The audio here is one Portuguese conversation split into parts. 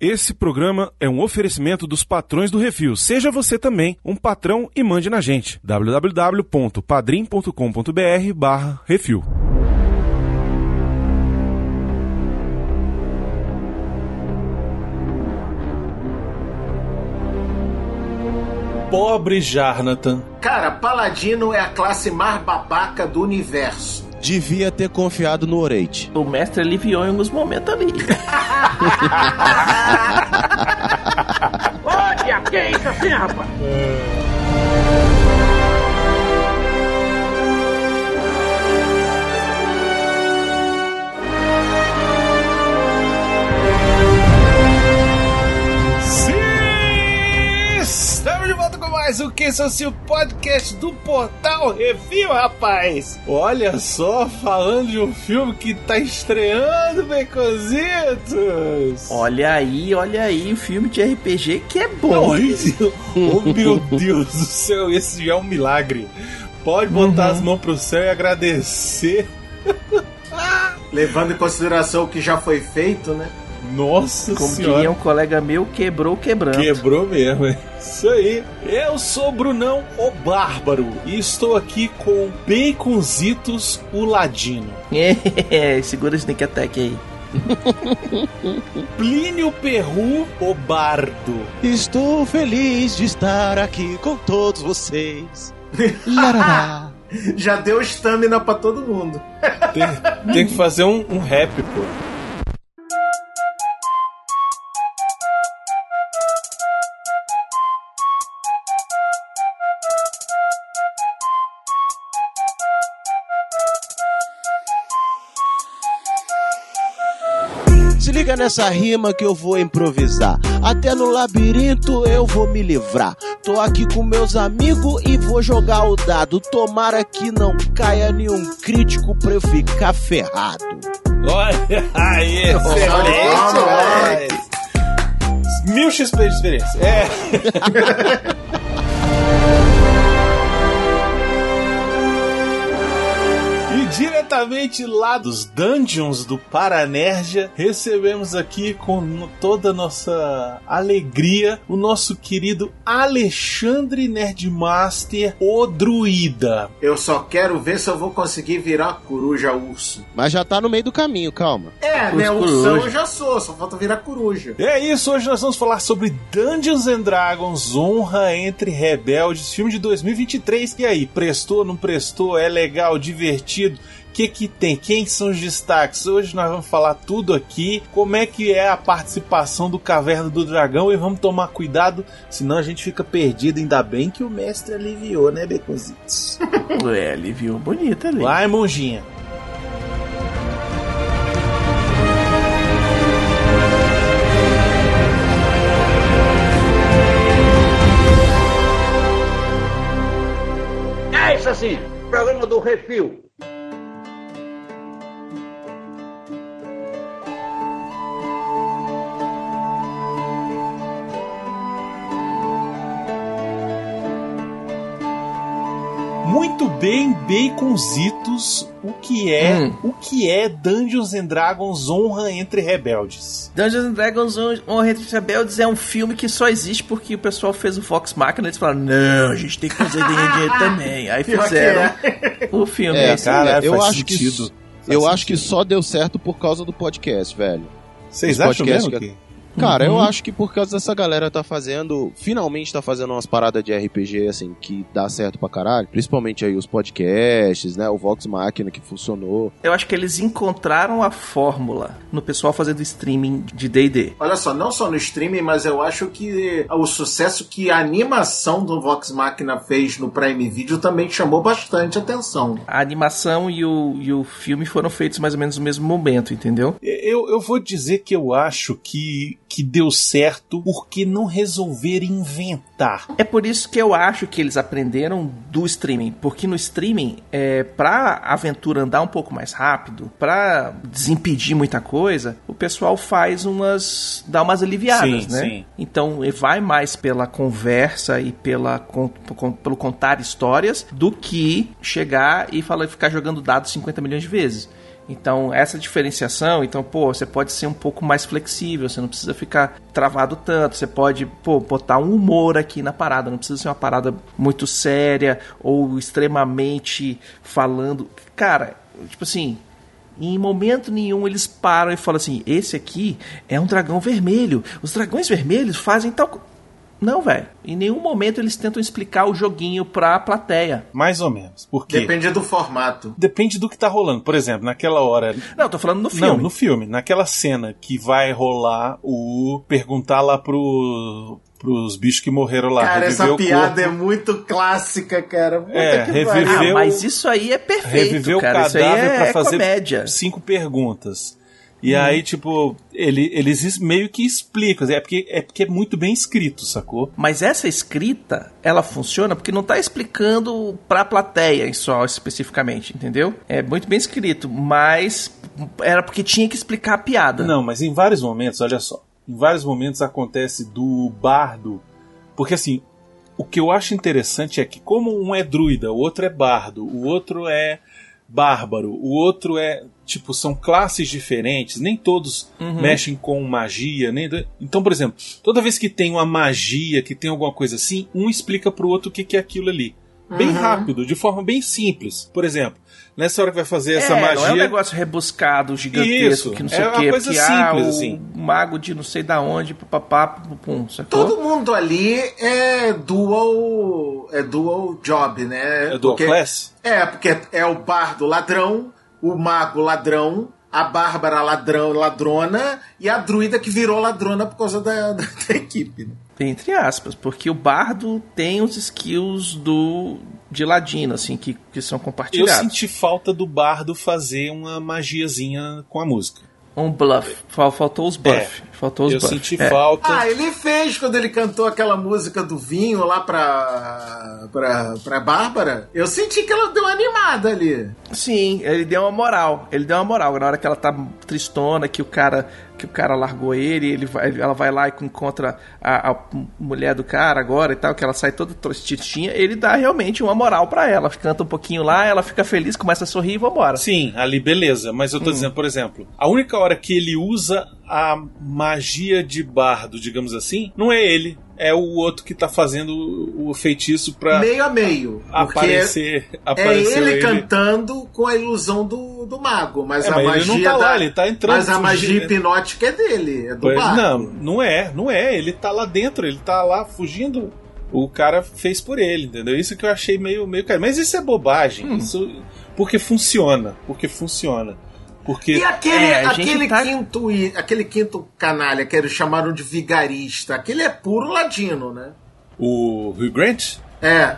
Esse programa é um oferecimento dos patrões do Refil. Seja você também um patrão e mande na gente. www.padrim.com.br barra Refil. Pobre Jarnatan. Cara, Paladino é a classe mais babaca do universo. Devia ter confiado no Oreite. O mestre aliviou em alguns momentos ali. Olha, que é isso assim, rapaz? Mais um Que Sou Seu Podcast do Portal Review, rapaz! Olha só, falando de um filme que tá estreando, Baconzitos! Olha aí, olha aí, o filme de RPG que é bom. Oh meu Deus do céu, esse já é um milagre. Pode botar Uhum. as mãos pro céu e agradecer. Levando em consideração o que já foi feito, né? Nossa Como senhora. diria um colega meu, quebrou quebrando. Quebrou mesmo, é isso aí. Eu sou Brunão, o Bárbaro, e estou aqui com Baconzitos, o Ladino. É, segura o sneak attack aí. Plínio Perru, o Bardo. Estou feliz de estar aqui com todos vocês. Larará. Já deu estamina pra todo mundo. Tem, tem que fazer um, um rap, pô. Liga nessa rima que eu vou improvisar. Até no labirinto eu vou me livrar. Tô aqui com meus amigos e vou jogar o dado. Tomara que não caia nenhum crítico pra eu ficar ferrado. Olha aí, excelente! Mil XP de experiência. É. diretamente lá dos dungeons do Paranerdia, recebemos aqui com toda a nossa alegria o nosso querido Alexandre Nerdmaster, o druida. Eu só quero ver se eu vou conseguir virar coruja urso. Mas já tá no meio do caminho, calma. É, Os né? Ursão eu já sou, só falta virar coruja. É isso, hoje nós vamos falar sobre Dungeons and Dragons, Honra entre Rebeldes, filme de 2023. E aí, prestou, não prestou? É legal, divertido? O que que tem? Quem são os destaques? Hoje nós vamos falar tudo aqui, como é que é a participação do Caverna do Dragão e vamos tomar cuidado, senão a gente fica perdido. Ainda bem que o mestre aliviou, né, Beconzitos? É, ele viu bonito ali. Vai, monjinha. É isso assim, programa do Refil. Muito bem, Baconzitos, o que é, Hum. o que é Dungeons and Dragons Honra entre Rebeldes? Dungeons and Dragons Honra entre Rebeldes é um filme que só existe porque o pessoal fez o Fox Machina e eles falaram, não, a gente tem que fazer dinheiro também. Aí que fizeram é. o filme. É, Esse- Caralho, eu faz acho que sentido. Faz eu acho que sentido. só deu certo por causa do podcast, velho. Vocês Os acham mesmo que- que... Cara, eu Uhum. acho que por causa dessa galera tá fazendo, finalmente tá fazendo umas paradas de RPG, assim, que dá certo pra caralho. Principalmente aí os podcasts, né? O Vox Machina que funcionou. Eu acho que eles encontraram a fórmula no pessoal fazendo streaming de D&D. Olha só, não só no streaming, mas eu acho que o sucesso que a animação do Vox Machina fez no Prime Video também chamou bastante atenção. A animação e o, e o filme foram feitos mais ou menos no mesmo momento, entendeu? Eu, eu vou dizer que eu acho que, que deu certo porque não resolveram inventar. É por isso que eu acho que eles aprenderam do streaming, porque no streaming, é, pra aventura andar um pouco mais rápido, pra desimpedir muita coisa, o pessoal faz umas. dá umas aliviadas, Sim, né? sim. Então vai mais pela conversa e pela, con- con- pelo contar histórias do que chegar e falar, ficar jogando dados 50 milhões de vezes. Então, essa diferenciação, então, pô, você pode ser um pouco mais flexível, você não precisa ficar travado tanto, você pode, pô, botar um humor aqui na parada, não precisa ser uma parada muito séria ou extremamente falando. Cara, tipo assim, em momento nenhum eles param e falam assim: esse aqui é um dragão vermelho. Os dragões vermelhos fazem tal. Co-". Não, velho. Em nenhum momento eles tentam explicar o joguinho pra plateia. Mais ou menos. Por quê? Depende do formato. Depende do que tá rolando. Por exemplo, naquela hora. Não, tô falando no filme. Não, no filme. Naquela cena que vai rolar o. perguntar lá pro. pros bichos que morreram lá. Cara, reviver essa o piada é muito clássica, cara. Puta É, que. Ah, mas isso aí é perfeito, reviver o cara. Isso aí cadáver é, pra é fazer comédia. cinco perguntas. E Uhum. aí, tipo, ele, eles es- meio que explicam. É porque, é porque é muito bem escrito, sacou? Mas essa escrita, ela funciona porque não tá explicando pra plateia só especificamente, entendeu? É muito bem escrito, mas era porque tinha que explicar a piada. Não, mas em vários momentos, olha só. Em vários momentos acontece do bardo. Porque assim, o que eu acho interessante é que, como um é druida, o outro é bardo, o outro é bárbaro, o outro é. Tipo, são classes diferentes, nem todos mexem com magia, nem. Então, por exemplo, toda vez que tem uma magia, que tem alguma coisa assim, um explica pro outro o que, que é aquilo ali. Bem rápido, de forma bem simples. Por exemplo, nessa hora que vai fazer essa é, magia. não é um negócio rebuscado, gigantesco, Isso, que não sei é o uma quê. coisa porque, ah, simples, o assim. mago de não sei da onde, papapá, pum, pum, sacou? Todo mundo ali é dual. É dual job, né? É dual Porque- class? É, porque é o bardo ladrão, o mago ladrão, a bárbara ladrão, ladrona e a druida que virou ladrona por causa da, da- da equipe. né? Entre aspas, porque o bardo tem os skills do de ladino, assim, que, que são Eu compartilhados. senti falta do bardo fazer uma magiazinha com a música. Um bluff. Fal- Faltou os buff. Faltou os eu buff. senti É. falta. Ah, ele fez quando ele cantou aquela música do vinho lá pra, pra, pra Bárbara. Eu senti que ela deu uma animada ali. Sim, ele deu uma moral. Ele deu uma moral. Na hora que ela tá tristona, que o cara, que o cara largou ele, ele vai, ela vai lá e encontra a, a mulher do cara agora e tal, que ela sai toda tristinha, ele dá realmente uma moral pra ela. Canta um pouquinho lá, ela fica feliz, começa a sorrir e vambora. Sim, ali beleza. Mas Hum. eu tô dizendo, por exemplo, a única hora que ele usa a magia de bardo, digamos assim, não é ele. É o outro que tá fazendo o feitiço pra Meio a meio. Porque aparecer. é apareceu ele, cantando com a ilusão do, do mago. Mas É, a mas ele magia. não tá da- lá, ele tá entrando, Mas a magia hipnótica é dele, é do Pois- bardo. Não, não é, não é. Ele tá lá dentro, ele tá lá fugindo. O cara fez por ele, entendeu? Isso que eu achei meio, meio caro. Mas isso é bobagem. Hum. Isso, porque funciona. Porque funciona. Porque. E aquele, É, aquele, tá- quinto, aquele quinto canalha que eles chamaram de vigarista, aquele é puro ladino, né? O Hugh Grant? É.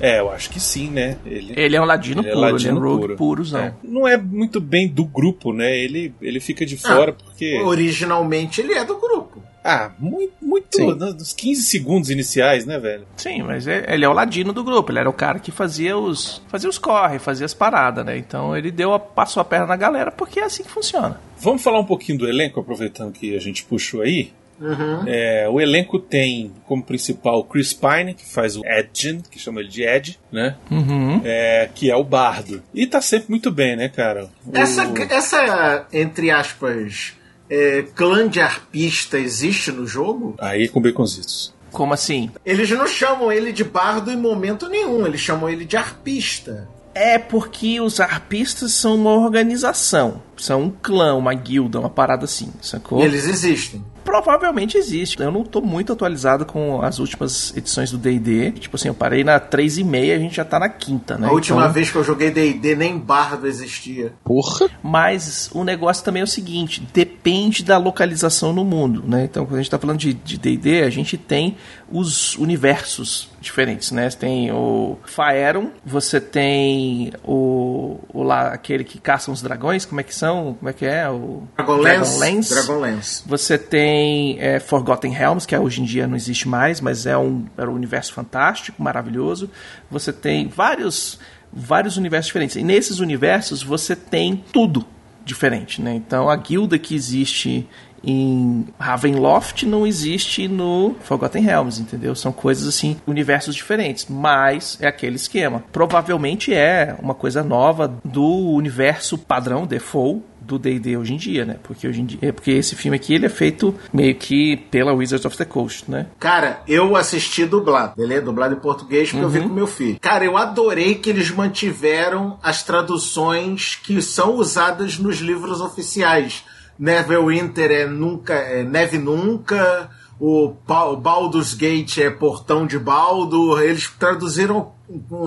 É, eu acho que sim, né? Ele, Ele é um ladino ele é puro, ele é ladino um rogue puro. purozão. É. Não é muito bem do grupo, né? Ele, ele fica de fora porque. Originalmente ele é do grupo. Ah, muito, muito Sim. nos 15 segundos iniciais, né, velho? Sim, mas é- ele é o ladino do grupo, ele era o cara que fazia os fazia os corre, fazia as paradas, né? Então ele deu a, passou a perna na galera porque é assim que funciona. Vamos falar um pouquinho do elenco, aproveitando que a gente puxou aí. Uhum. É, o elenco tem como principal o Chris Pine, que faz o Edgen, que chama ele de Ed, né? Uhum. É, que é o bardo. E tá sempre muito bem, né, cara? O- Essa, essa entre aspas, é, clã de arpista existe no jogo? Aí com baconzitos. Como assim? Eles não chamam ele de bardo em momento nenhum, eles chamam ele de arpista. É porque os arpistas são uma organização, são um clã, uma guilda, uma parada assim, sacou? E eles existem. Provavelmente existe. Eu não tô muito atualizado com as últimas edições do D&D. Tipo assim, eu parei na 3,5 a gente já tá na quinta, né? A última Então- vez que eu joguei D&D nem bardo existia. Porra. Mas o negócio também é o seguinte: depende da localização no mundo, né? Então, quando a gente está falando de de D&D, a gente tem os universos diferentes, né? Você tem o Faeron, você tem o, o lá aquele que caça os dragões, como é que são? Como é que é? O Dragonlance. Dragonlance. Você tem é, Forgotten Realms, que é, hoje em dia não existe mais, mas é um, era um universo fantástico, maravilhoso. Você tem vários, vários universos diferentes. E nesses universos você tem tudo diferente, né? Então a guilda que existe em Ravenloft não existe no Forgotten Realms, entendeu? São coisas assim, universos diferentes, mas é aquele esquema. Provavelmente é uma coisa nova do universo padrão default do D&D hoje em dia, né? Porque hoje em dia, é porque esse filme aqui ele é feito meio que pela Wizards of the Coast, né? Cara, eu assisti dublado, beleza? Dublado em português porque eu vi com meu filho. Cara, eu adorei que eles mantiveram as traduções que são usadas nos livros oficiais. Neverwinter é nunca, é neve nunca. O Ba- o Baldur's Gate é portão de Baldo. Eles traduziram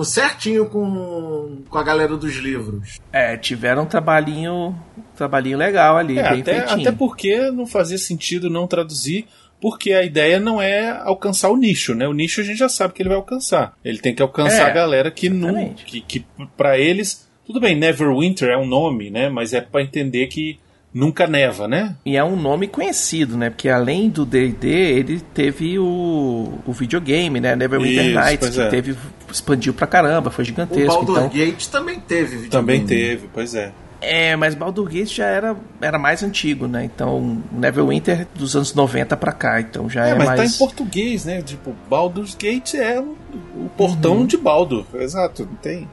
certinho com, com a galera dos livros. É, tiveram um trabalhinho, um trabalhinho legal ali, É, bem até, feitinho. até porque não fazia sentido não traduzir, porque a ideia não é alcançar o nicho, né? O nicho a gente já sabe que ele vai alcançar. Ele tem que alcançar É, a galera que não. Que, que para eles. Tudo bem, Neverwinter é um nome, né? Mas é pra entender que nunca neva, né? E é um nome conhecido, né? Porque além do D&D, ele teve o, o videogame, né? Neverwinter Isso, Nights, que é. teve expandiu pra caramba, foi O gigantesco. Baldur Então, Gate também teve. videogame. Também teve, pois é. é, mas Baldur Gate já era, era mais antigo, né? Então, Neverwinter dos anos 90 pra cá, então já é, É, mas mais tá em português, né? Tipo, Baldur's Gate é o, o portão Uhum. de Baldur. Exato, não tem,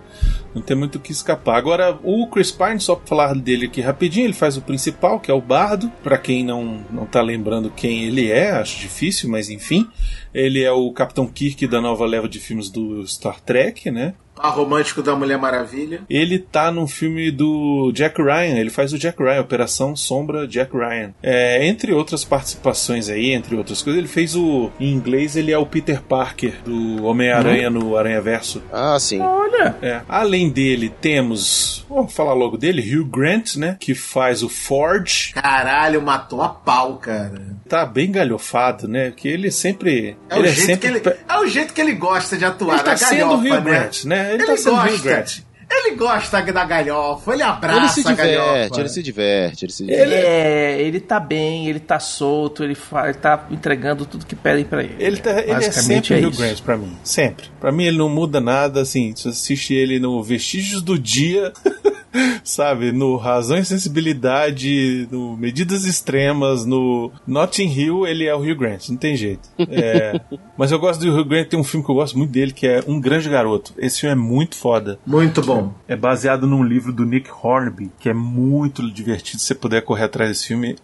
não tem muito o que escapar. Agora, o Chris Pine, só pra falar dele aqui rapidinho, ele faz o principal, que é o Bardo. Pra quem não, não tá lembrando quem ele é, acho difícil, mas enfim. Ele é o Capitão Kirk da nova leva de filmes do Star Trek, né? Par romântico da Mulher Maravilha. Ele tá no filme do Jack Ryan, ele faz o Jack Ryan, Operação Sombra Jack Ryan. É, entre outras participações aí, entre outras coisas, ele fez o. Em inglês, ele é o Peter Parker do Homem-Aranha no Aranha Verso. Ah, sim. Olha, É. Além dele, temos. Vamos falar logo dele, Hugh Grant, né? Que faz o Forge. Caralho, matou a pau, cara. Tá bem galhofado, né? Que ele sempre. É, ele o, é jeito sempre. que ele, é o jeito que ele gosta de atuar. Ele tá da sendo o galhofa, Hugh né? Grant, né? Ele, Ele, tá sendo o Hugh gosta. Grant. Ele gosta da galhofa, ele abraça Ele se a galhofa. diverte, ele se diverte, ele se diverte. ele é, ele tá bem, ele tá solto, ele, fa- ele tá entregando tudo que pedem pra ele. Ele, tá, ele é sempre o Hugh isso. Grant pra mim. Sempre. Pra mim ele não muda nada, assim. Se você assiste ele no Vestígios do Dia, sabe? No Razão e Sensibilidade, no Medidas Extremas, no Notting Hill, ele é o Hugh Grant. Não tem jeito. É, mas eu gosto do Hugh Grant, tem um filme que eu gosto muito dele, que é Um Grande Garoto. Esse filme é muito foda. Muito bom. É baseado num livro do Nick Hornby, que é muito divertido. Se você puder correr atrás desse filme,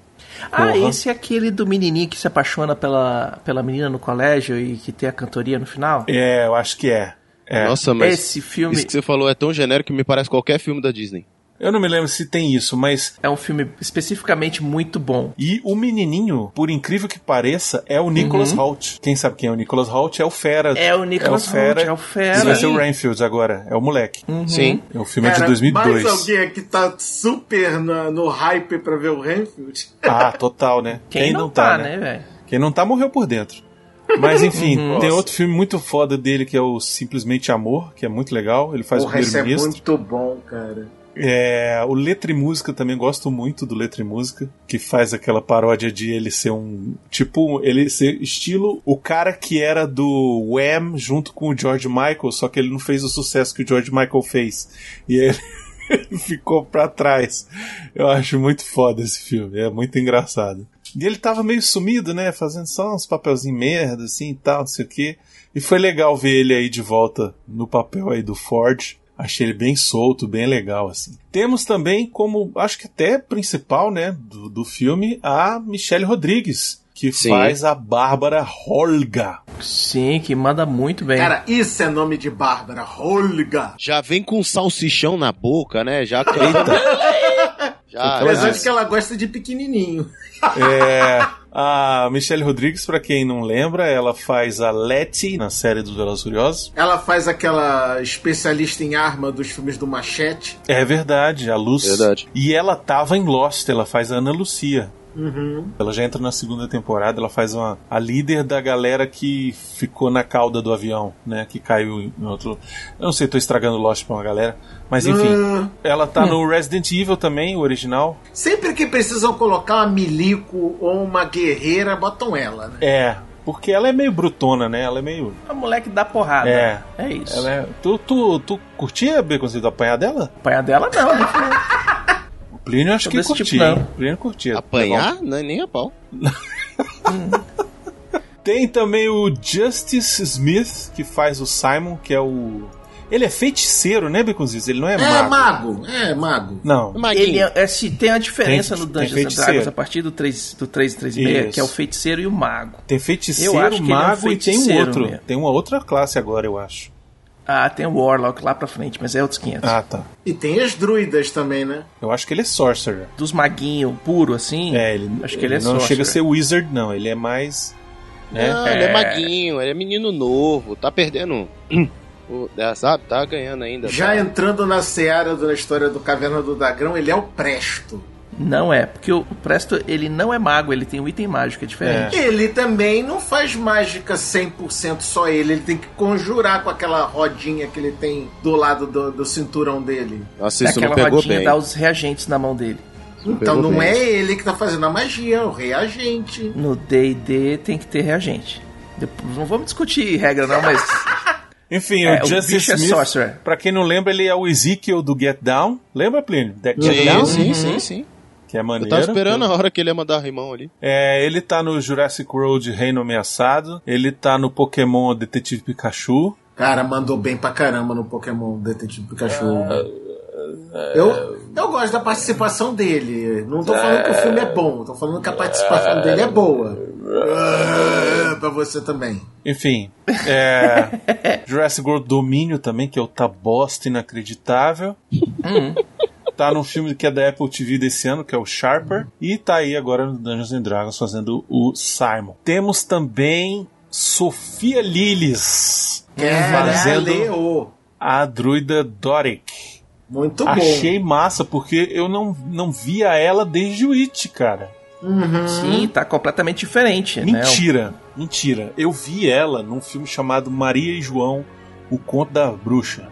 Ah, Porra. esse é aquele do menininho que se apaixona pela, pela menina no colégio e que tem a cantoria no final? é, eu acho que é. É. Nossa, mas Esse filme isso que você falou é tão genérico que me parece qualquer filme da Disney. Eu não me lembro se tem isso, mas é um filme especificamente muito bom. E o menininho, por incrível que pareça, é o Nicholas Hoult. Quem sabe quem é o Nicholas Hoult? É o Fera. É o Nicholas Hoult, é o Fera. Ele vai ser o Sim. Rainfield agora. É o moleque. Sim. É o filme é Cara, de 2002. Mais alguém aqui tá super na- no hype pra ver o Renfield? Ah, total, né? Quem, não, tá, né, velho? Quem não tá morreu por dentro. Mas enfim, Uhum. tem outro filme muito foda dele que é o Simplesmente Amor, que é muito legal. Ele faz Porra, o esse é primeiro-ministro. muito bom, cara. É, o Letra e Música também gosto muito do Letra e Música, que faz aquela paródia de ele ser um. Tipo, ele ser estilo o cara que era do Wham junto com o George Michael, só que ele não fez o sucesso que o George Michael fez. E ele. ficou pra trás. Eu acho muito foda esse filme, é muito engraçado. E ele tava meio sumido, né? Fazendo só uns papelzinhos merda, assim e tal, não sei o quê. E foi legal ver ele aí de volta no papel aí do Ford. Achei ele bem solto, bem legal, assim. Temos também como, acho que até principal, né, do, do filme, a Michelle Rodrigues, que Sim. faz a Bárbara Holga. Sim, que manda muito bem. Cara, isso é nome de Bárbara. Olga. Já vem com salsichão na boca, né? Já Já, Apesar já. de que ela gosta de pequenininho. É, a Michelle Rodrigues, pra quem não lembra, ela faz a Letty na série dos Velozes Furiosos. Ela faz aquela especialista em arma dos filmes do Machete. É verdade, a Luz. Verdade. E ela tava em Lost, ela faz a Ana Lucia. Uhum. Ela já entra na segunda temporada, ela faz uma, a líder da galera que ficou na cauda do avião, né? Que caiu em outro. Eu não sei, tô estragando Lost pra uma galera. Mas enfim, Ah, ela tá no Resident Evil também, o original. sempre que precisam colocar uma milico ou uma guerreira, botam ela, né? É, porque ela é meio brutona, né? Ela é meio. A moleque dá porrada. É. É isso. Ela é... Tu, tu, tu curtia Beconzido apanhar dela? Apanhar dela não, né? Plínio acho que desse curtia. tipo, não. Plínio curtia. Apanhar? Não é nem a pau. Tem também o Justice Smith, que faz o Simon, que é o. Ele é feiticeiro, né, Beconzitos? Ele não é, É mago. mago, é mago. Não. Maguinho. Ele é, é, se tem a diferença Tem- no Dungeons and feiticeiro. Dragons a partir do 3, do 3 e 3,5, Isso. que é o feiticeiro e o mago. Tem Eu feiticeiro, ele é um mago e tem um feiticeiro outro. mesmo. Tem uma outra classe agora, eu acho. Ah, tem o Warlock lá pra frente, mas é outros 500. Ah, tá. E tem as druidas também, né? Eu acho que ele é sorcerer. Dos maguinhos puro, assim, É, ele, acho que ele, é não sorcerer. chega a ser wizard, não. Ele é mais. né? Não, ele é maguinho, ele é menino novo, tá perdendo. o- é, sabe, tá ganhando ainda. Já tá. entrando na seara da história do Caverna do Dragão, ele é o Presto. Não é, porque o Presto, ele não é mago, ele tem um item mágico, é diferente. Ele também não faz mágica 100% só ele, ele tem que conjurar com aquela rodinha que ele tem do lado do, do cinturão dele. Nossa, isso Aquela não pegou rodinha bem. dá os reagentes na mão dele. Então não bem. é ele que tá fazendo a magia, é o reagente. No D&D tem que ter reagente. Depois, não vamos discutir regra não, mas Enfim, É, o bicho é Smith, sorcerer. pra quem não lembra, ele é o Ezekiel do Get Down. Lembra, Plínio? Get Sim, Down? sim, sim, sim. Que é Eu maneiro. tava esperando a hora que ele ia mandar rimão ali. É, ele tá no Jurassic World Reino Ameaçado. Ele tá no Pokémon Detetive Pikachu. Cara, mandou bem pra caramba no Pokémon Detetive Pikachu. Eu, eu gosto da participação dele. Não tô falando que o filme é bom, tô falando que a participação dele é boa. Ah, pra você também. Enfim, é, Jurassic World Domínio também, que é outra bosta inacreditável. Tá num filme que é da Apple TV desse ano, que é o Sharper. E tá aí agora no Dungeons and Dragons fazendo o Simon. Temos também Sofia Lillis fazendo Leo. a druida Doric. Muito bom. Achei massa, porque eu não, não via ela desde o It, cara. sim, tá completamente diferente, né? Mentira, mentira. Eu vi ela num filme chamado Maria e João, o conto da bruxa.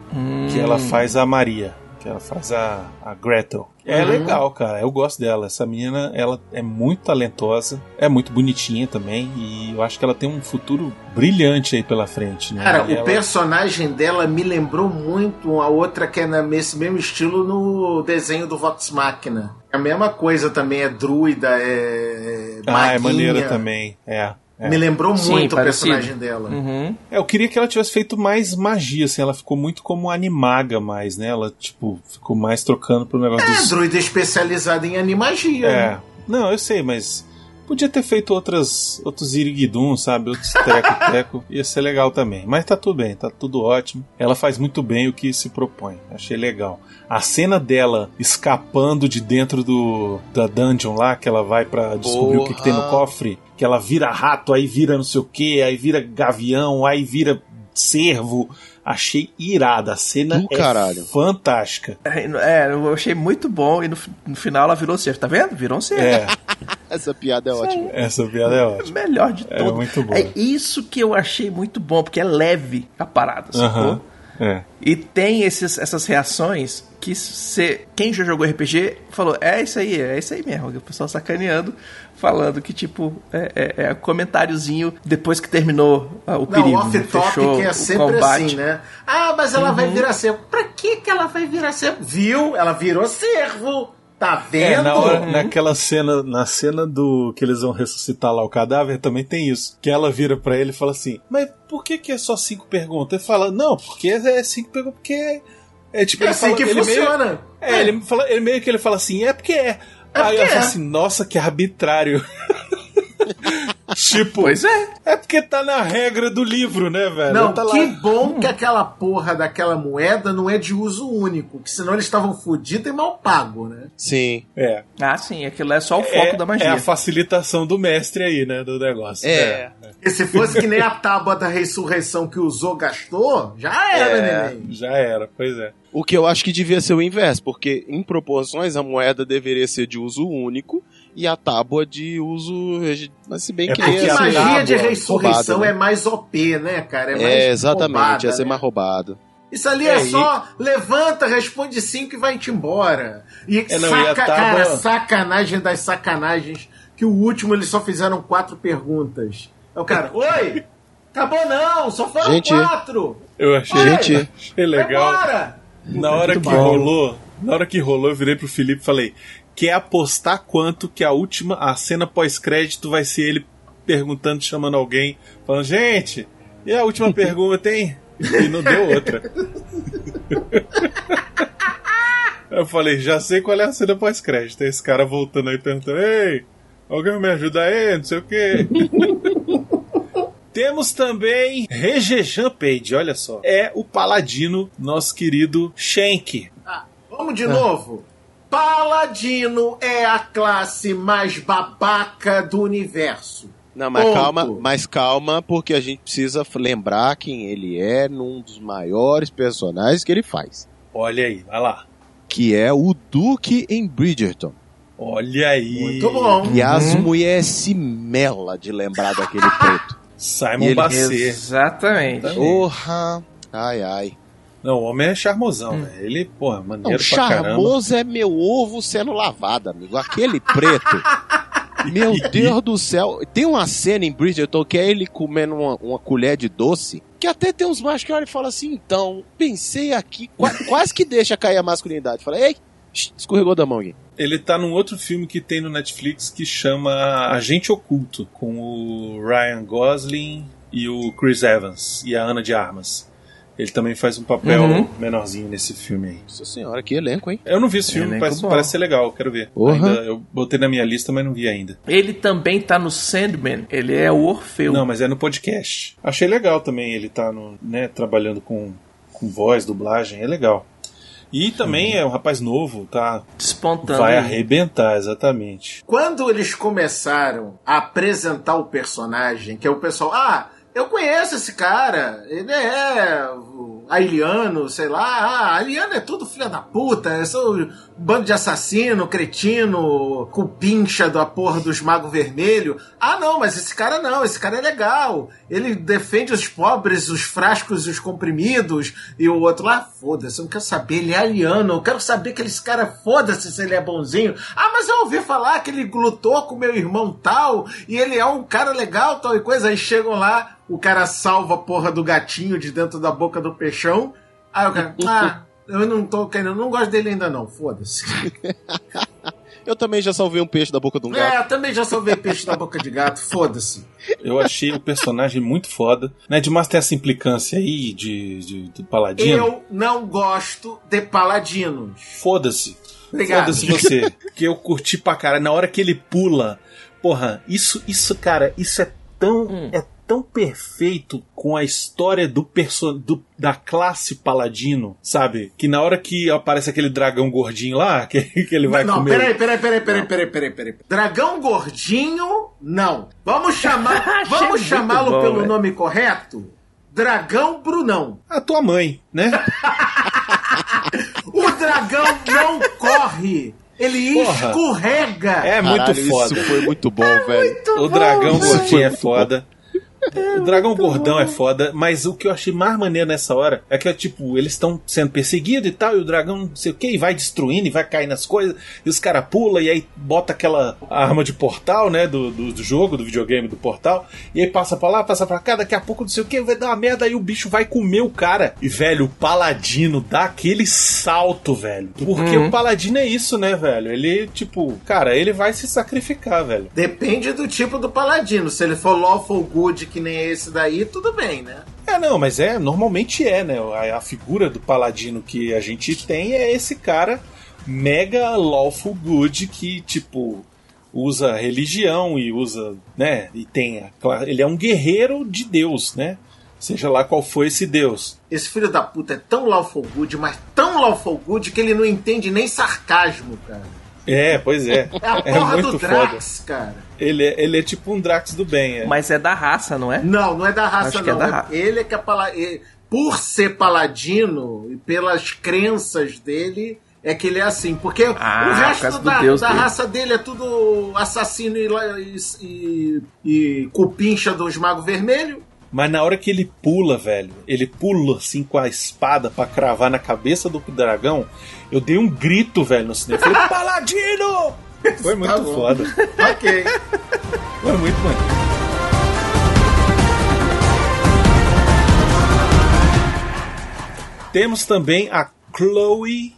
Que ela faz a Maria. Que ela faz a, a Gretel. É legal, cara. Eu gosto dela. Essa menina, ela é muito talentosa. É muito bonitinha também. E eu acho que ela tem um futuro brilhante aí pela frente, né? Cara, o ela- personagem dela me lembrou muito a outra que é nesse mesmo estilo no desenho do Vox Machina. A mesma coisa também, é druida, é. Ah, é maguinha. maneira também. É. é. Me lembrou Sim, muito o parecido. personagem dela. Uhum. É, eu queria que ela tivesse feito mais magia, assim, ela ficou muito como animaga mais, né? Ela, tipo, ficou mais trocando pro negócio É, dos... druida especializada em animagia. É. Não, eu sei, mas podia ter feito outras, outros iriguidum, sabe? Outros teco-teco, ia ser legal também. Mas tá tudo bem, tá tudo ótimo. Ela faz muito bem o que se propõe, achei legal. A cena dela escapando de dentro do da dungeon lá, que ela vai pra descobrir o que, que tem no Porra. cofre, que ela vira rato, aí vira não sei o que, aí vira gavião, aí vira cervo. Achei irada, a cena Do é caralho. fantástica. É, eu achei muito bom e no, no final ela virou cervo, tá vendo? Virou um cervo. É, Essa piada é ótima. essa piada é ótima. Melhor de É tudo. muito bom. É isso que eu achei muito bom, porque é leve a parada, sacou? É. E tem esses, essas reações que cê, quem já jogou RPG falou, é isso aí, é isso aí mesmo. O pessoal sacaneando, falando que, tipo, é, é, é comentáriozinho depois que terminou ah, o Não, perigo. off-top fechou que é sempre combate. assim, né? Ah, mas ela Uhum. vai virar cervo. Pra que que ela vai virar cervo? Viu? Ela virou cervo. Tá vendo? É, na hora, naquela cena, na cena do que eles vão ressuscitar lá o cadáver, também tem isso. Que ela vira pra ele e fala assim: Mas por que, que é só cinco perguntas? Ele fala: Não, porque é cinco perguntas, porque é. É tipo, É assim fala- que ele funciona. Meio, é, ele, fala, ele meio que ele fala assim: É porque é. Aí porque ela fala é. assim: Nossa, que arbitrário. tipo, Pois é. é porque tá na regra do livro, né, velho? Não, tá lá. que bom que aquela porra daquela moeda não é de uso único, que senão eles estavam fodidos e mal pago, né? Sim. É. Ah, sim, aquilo é só o foco é, da é magia. a facilitação do mestre aí, né, do negócio. É. E se fosse que nem a tábua da ressurreição que usou, gastou, já era, É, neném. já era, pois é. O que eu acho que devia ser o inverso, porque em proporções a moeda deveria ser de uso único e a tábua de uso. Mas se bem É que porque a magia tábua de ressurreição roubada, é né? mais OP, né, cara? É, mais É, exatamente, roubada, ia ser né? mais roubado. Isso ali é, É, e- só levanta, responde cinco e vai-te embora. E, É, não, e a saca, tábua- cara, sacanagem das sacanagens, que o último eles só fizeram quatro perguntas. É o cara, oi! Acabou não, só foram Gente. quatro! Eu achei, Gente. achei legal. embora! Na hora que bom. rolou, na hora que rolou, eu virei pro Felipe e falei: quer apostar quanto que a última, a cena pós-crédito vai ser ele perguntando, chamando alguém, falando, gente, e a última pergunta, hein? E não deu outra. Eu falei, já sei qual é a cena pós-crédito. Esse cara voltando aí perguntando, ei, alguém me ajuda aí? Não sei o quê. Temos também Regejan Page, olha só. É o paladino, nosso querido Shank. Ah, vamos de novo. Paladino é a classe mais babaca do universo. Não, mas Ponto. calma, mas calma, porque a gente precisa lembrar quem ele é num dos maiores personagens que ele faz. Olha aí, vai lá. Que é o Duque em Bridgerton. Olha aí. Muito bom. E as mulheres se mela de lembrar daquele preto. Simon ele- Basset. Exatamente. Porra! Ai, ai. Não, o homem é charmosão, velho. Ele, porra, Não, maneiro pra caramba. charmoso é meu ovo sendo lavado, amigo. Aquele preto. meu Deus do céu. Tem uma cena em Bridgerton que é ele comendo uma, uma colher de doce. Que até tem uns machos que olham e falam assim: então, pensei aqui, qua- quase que deixa cair a masculinidade. Fala, ei, escorregou da mão aqui. Ele tá num outro filme que tem no Netflix que chama Agente Oculto, com o Ryan Gosling e o Chris Evans e a Ana de Armas. Ele também faz um papel Uhum. menorzinho nesse filme aí. Nossa senhora, que elenco, hein? Eu não vi esse filme, Elenco parece, parece ser legal, quero ver. Ainda, eu botei na minha lista, mas não vi ainda. Ele também tá no Sandman. Ele é o Orfeu. Não, mas é no podcast. Achei legal também ele tá no, né, trabalhando com, com voz, dublagem, é legal. E também é um rapaz novo, tá? Despontando. Vai arrebentar, exatamente. Quando eles começaram a apresentar o personagem, que é o pessoal, ah, eu conheço esse cara, ele é o Ailiano, sei lá, ah, Ailiano é tudo filha da puta, sou um bando de assassino, cretino, cupincha da porra dos magos vermelho. Ah, não, mas esse cara não, esse cara é legal. Ele defende os pobres, os frascos e os comprimidos, e o outro lá, foda-se, eu não quero saber, ele é aliano, eu quero saber que esse cara, foda-se se ele é bonzinho. Ah, mas eu ouvi falar que ele lutou com meu irmão tal, e ele é um cara legal, tal e coisa. Aí chegam lá, o cara salva a porra do gatinho de dentro da boca do peixão. Aí o cara, ah, eu não tô querendo, eu não gosto dele ainda não, foda-se. Eu também já salvei um peixe da boca de um gato. É, eu também já salvei peixe da boca de gato, foda-se. Eu achei o personagem muito foda. Né, demais ter essa implicância aí de, de, do Paladino. Eu não gosto de paladinos. Foda-se. Obrigado. Foda-se você. que eu curti pra cara. Na hora que ele pula. Porra, isso, isso, cara, isso é tão. Hum. É tão perfeito com a história do, da classe paladino, sabe? Que na hora que aparece aquele dragão gordinho lá, que, que ele vai não, comer. peraí, peraí, peraí, peraí, peraí, peraí, peraí. Dragão gordinho, não. Vamos chamar, vamos muito chamá-lo bom, pelo velho. nome correto? Dragão Brunão. A tua mãe, né? O dragão não corre. Ele Porra. escorrega. É muito Caralho, foda. Isso foi muito bom, velho. O dragão Isso foi gordinho é muito foda. o dragão gordão é foda, mas o que eu achei mais maneiro nessa hora é que, tipo, eles estão sendo perseguidos e tal, e o dragão não sei o que, e vai destruindo e vai cair nas coisas, e os caras pulam, e aí bota aquela arma de portal, né, do, do, do jogo, do videogame do portal, e aí passa pra lá, passa pra cá, daqui a pouco não sei o que, vai dar uma merda, aí o bicho vai comer o cara. E, velho, o paladino dá aquele salto, velho. Porque Uhum. o paladino é isso, né, velho? Ele, tipo, cara, ele vai se sacrificar, velho. Depende do tipo do paladino. Se ele for lawful good que nem esse daí, tudo bem, né? É, não, mas é, normalmente é, né? A, a figura do paladino que a gente tem é esse cara mega lawful good que, tipo, usa religião e usa, né? E tem. a ele é um guerreiro de Deus, né? Seja lá qual for esse Deus. Esse filho da puta é tão lawful good, mas tão lawful good que ele não entende nem sarcasmo, cara. É, pois é. É a É porra muito do foda. Drax, cara. Ele é, ele é tipo um Drax do bem, é. Mas é da raça, não é? Não, não é da raça, Acho que é não. da É- raça. Ele é que é pala... ele- Por ser paladino e pelas crenças dele, é que ele é assim. Porque Ah, o por resto do da, da raça dele é tudo assassino e, e, e, e cupincha dos magos vermelhos. Mas na hora que ele pula, velho, ele pula assim com a espada pra cravar na cabeça do dragão, eu dei um grito, velho, no cinema. Eu Falei, Paladino! Foi muito Tá foda. ok. Foi muito maneiro. Temos também a Chloe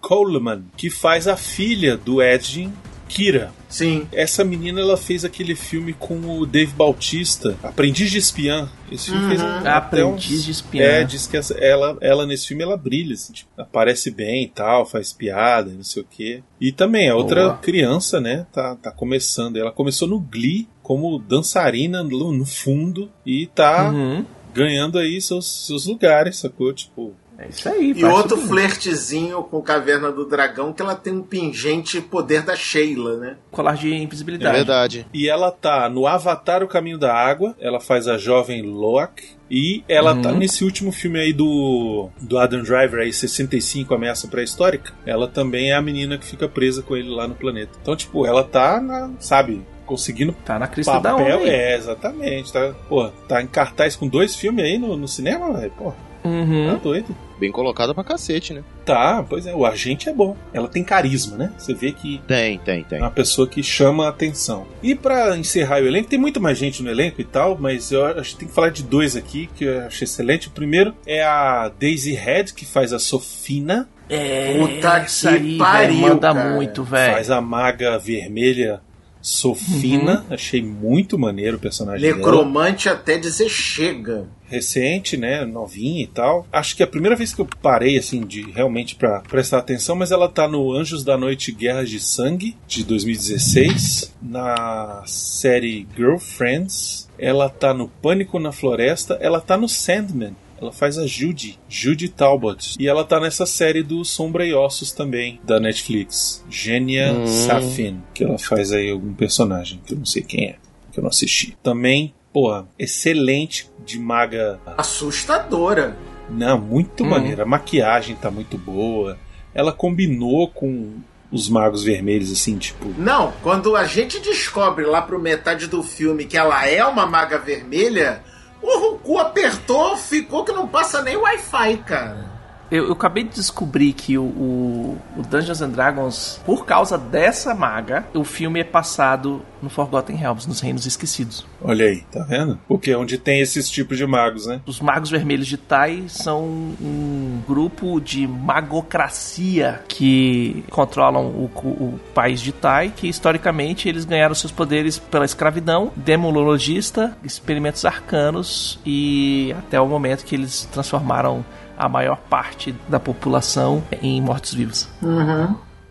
Coleman, que faz a filha do Edgin, Kira. Sim. Essa menina ela fez aquele filme com o Dave Bautista, Aprendiz de Espiã. Esse filme fez um, até Aprendiz uns- de Espiã. É, diz que essa- ela, ela nesse filme ela brilha, assim, tipo, aparece bem e tal, faz piada, não sei o quê. E também a outra Boa. criança, né, tá, tá começando. Ela começou no Glee como dançarina no, no fundo e tá Uhum. ganhando aí seus, seus lugares, sacou? Tipo, É isso aí. E outro tudo. flertezinho com Caverna do Dragão, que ela tem um pingente poder da Sheila, né? Colar de É invisibilidade. verdade. E ela tá no Avatar O Caminho da Água, ela faz a jovem Loak. E ela Uhum. tá nesse último filme aí do, do Adam Driver, aí, 65, Ameaça Pré-Histórica. Ela também é a menina que fica presa com ele lá no planeta. Então, tipo, ela tá, na, sabe, conseguindo Tá na crista da papel. onda. aí. É, exatamente. Tá, pô, tá em cartaz com dois filmes aí no, no cinema, velho. Pô, tá Uhum. doido. Bem colocada pra cacete, né? Tá, pois é, o agente é bom. Ela tem carisma, né? Você vê que Tem, tem, É tem. uma pessoa que chama a atenção. E pra encerrar o elenco, tem muito mais gente no elenco e tal, mas eu acho que tem que falar de dois aqui que eu achei excelente. O primeiro é a Daisy Head, que faz a Sofina, É, Puta que aí, pariu, velho, manda cara. muito, velho. faz a maga vermelha Sofina. Achei muito maneiro o personagem dela. Necromante até dizer chega. Recente, né? Novinha e tal. Acho que é a primeira vez que eu parei, assim, de realmente pra prestar atenção, mas ela tá no Anjos da Noite Guerras de Sangue, de 2016. Na série Girlfriends. Ela tá no Pânico na Floresta. Ela tá no Sandman. Ela faz a Judy, Judy Talbot. E ela tá nessa série do Sombra e Ossos também, da Netflix. Genia Hum. Safin, que ela faz aí algum personagem, que eu não sei quem é, que eu não assisti. Também, porra, excelente de maga. Assustadora. Não, muito Hum. maneira. A maquiagem tá muito boa. Ela combinou com os magos vermelhos, assim, tipo. Não, quando a gente descobre lá pro metade do filme que ela é uma maga vermelha, o cu apertou, ficou que não passa nem Wi-Fi, cara. Eu, eu acabei de descobrir que o, o, o Dungeons and Dragons, por causa dessa maga, o filme é passado no Forgotten Realms, nos Reinos Esquecidos. Olha aí, tá vendo? Porque é onde tem esses tipos de magos, né? Os Magos Vermelhos de Tai são um grupo de magocracia que controlam o, o país de Tai, que historicamente eles ganharam seus poderes pela escravidão, demologista, experimentos arcanos e até o momento que eles transformaram a maior parte da população em mortos-vivos.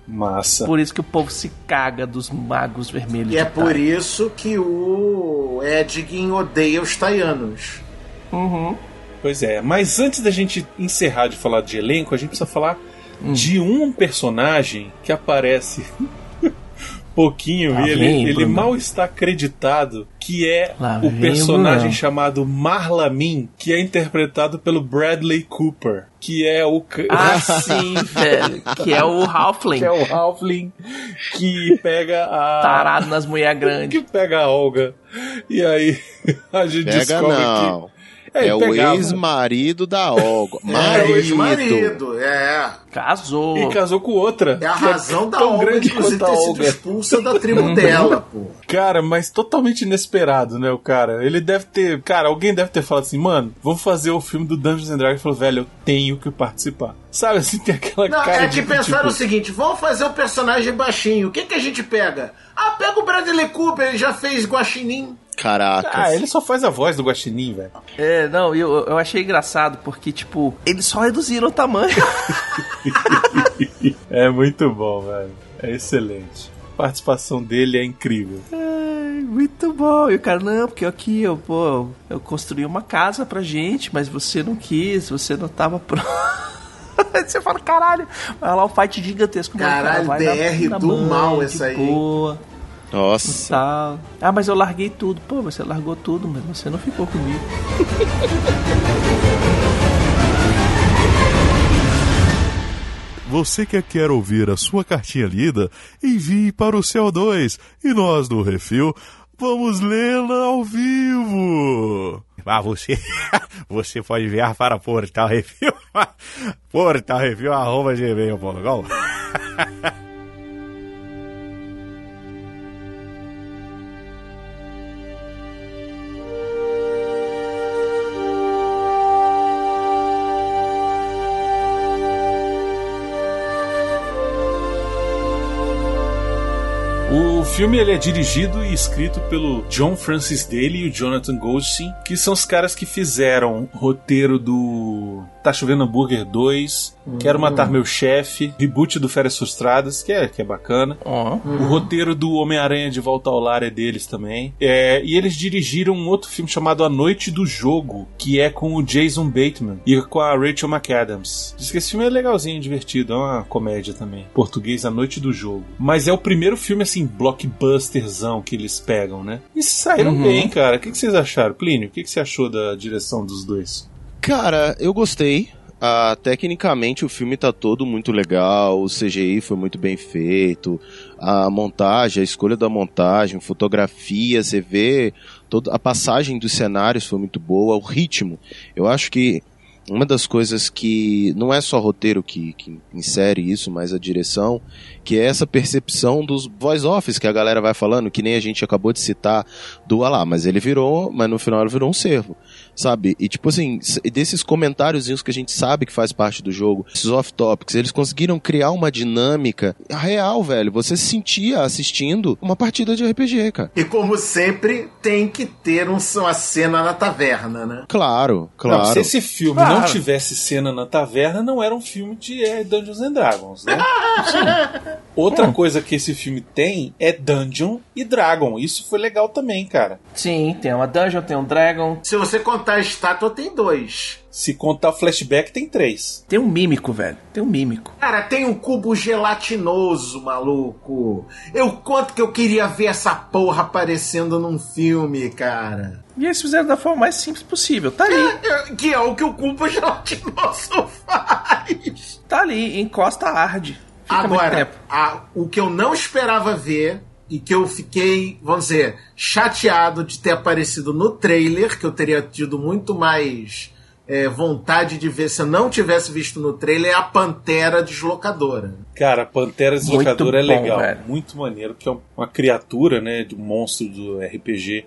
Massa. Por isso que o povo se caga dos magos vermelhos E é por isso que o Edgin odeia os taianos. Uhum. Pois é, mas antes da gente encerrar de falar de elenco, a gente precisa falar Hum. de um personagem que aparece pouquinho Lá e ele, ele mal está acreditado, que é Lá o o personagem Brunão. chamado Marlamin, que é interpretado pelo Bradley Cooper, que é o Ah, sim, velho. Que é o Halfling. que é o Halfling que pega a Tarado nas mulher grandes. que pega a Olga. E aí a gente Pega descobre não. que É, o pegava. ex-marido da Olga. É o Marido. ex-marido, é. Casou. E casou com outra. É a razão da tão Olga, grande inclusive, quanto a ter sido Olga. expulsa da tribo dela, pô. Cara, mas totalmente inesperado, né, o cara? Ele deve ter. Cara, alguém deve ter falado assim, mano, vou fazer o filme do Dungeons and Dragons. Ele falou, velho, eu tenho que participar. Sabe assim, tem aquela Não, cara é de que pensaram tipo, o seguinte: vamos fazer o personagem baixinho. O que, que a gente pega? Ah, pega o Bradley Cooper, ele já fez Guaxinim. Caraca. Ah, ele só faz a voz do Guaxinim, velho. É, não, eu, eu achei engraçado porque, tipo, eles só reduziram o tamanho. É muito bom, velho. É excelente. A participação dele é incrível. Ai, muito bom. E o cara, não, porque aqui eu, pô, eu construí uma casa pra gente, mas você não quis, você não tava pronto. Aí você fala, caralho, vai lá o fight gigantesco. Caralho, cara, vai DR na- na do mão, mal essa aí? Boa, Nossa. tal. Ah, mas eu larguei tudo. Pô, você largou tudo, mas você não ficou comigo. Você que quer ouvir a sua cartinha lida, envie para o CO2 e nós do Refil vamos lê-la ao vivo. Ah, você, você pode enviar para Portal Review, Portal filme ele é dirigido e escrito pelo John Francis Daly e o Jonathan Goldstein, que são os caras que fizeram o roteiro do Tá Chovendo Hambúrguer 2, Quero Matar Meu Chefe, reboot do Férias Frustradas, que é, que é bacana. Ó. O roteiro do Homem-Aranha de Volta ao Lar é deles também. É, e eles dirigiram um outro filme chamado A Noite do Jogo, que é com o Jason Bateman e com a Rachel McAdams. Diz que esse filme é legalzinho, divertido, é uma comédia também. Português A Noite do Jogo. Mas é o primeiro filme, assim, blockbusterzão que eles pegam, né? E saíram Uhum. bem, cara. O que, que vocês acharam? Plínio, o que, que você achou da direção dos dois? Cara, eu gostei. Ah, tecnicamente o filme tá todo muito legal, o CGI foi muito bem feito, a montagem, a escolha da montagem, fotografia, você vê toda a passagem dos cenários foi muito boa, o ritmo. Eu acho que uma das coisas que não é só roteiro que, que insere isso, mas a direção, que é essa percepção dos voice-offs que a galera vai falando, que nem a gente acabou de citar do ah lá, mas ele virou, mas no final ele virou um servo, sabe? E tipo assim, desses comentáriozinhos que a gente sabe que faz parte do jogo, esses off-topics, eles conseguiram criar uma dinâmica real, velho. Você se sentia assistindo uma partida de RPG, cara. E como sempre, tem que ter um- uma cena na taverna, né? Claro, claro. Não, se esse filme Claro. não tivesse cena na taverna, não era um filme de é, Dungeons and Dragons, né? Outra coisa que esse filme tem é Dungeon e Dragon. Isso foi legal também, cara. Sim, tem uma dungeon, tem um dragon, Se você contar a estátua, tem dois. Se contar flashback, tem três. tem um mímico, velho. Tem um mímico. Cara, tem um cubo gelatinoso, maluco. Eu quanto que eu queria ver essa porra aparecendo num filme, cara. E eles fizeram da forma mais simples possível. Tá ali, É, Que é o que o cubo gelatinoso faz. tá ali, encosta arde. Fica Agora, a- o que eu não esperava ver e que eu fiquei, vamos dizer, chateado de ter aparecido no trailer, que eu teria tido muito mais é, vontade de ver se eu não tivesse visto no trailer, é a Pantera Deslocadora. Cara, Pantera Deslocadora é Muito bom, legal. velho. Muito maneiro, que é uma criatura, né, do monstro do RPG,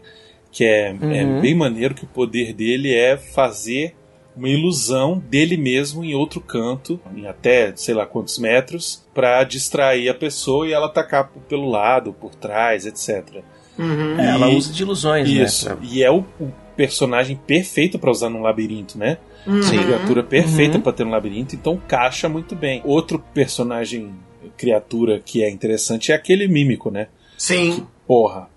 que é, é Uhum. bem maneiro, que o poder dele é fazer uma ilusão dele mesmo em outro canto, em até sei lá quantos metros, pra distrair a pessoa e ela atacar pelo lado, por trás, etc. Uhum. É, ela E- usa de ilusões, Isso. né? pra- E é o, o personagem perfeito pra usar num labirinto, né? Sim. criatura perfeita Uhum. pra ter um labirinto, então caixa muito bem. Outro personagem, criatura que é interessante é aquele mímico, né? Sim. Porra,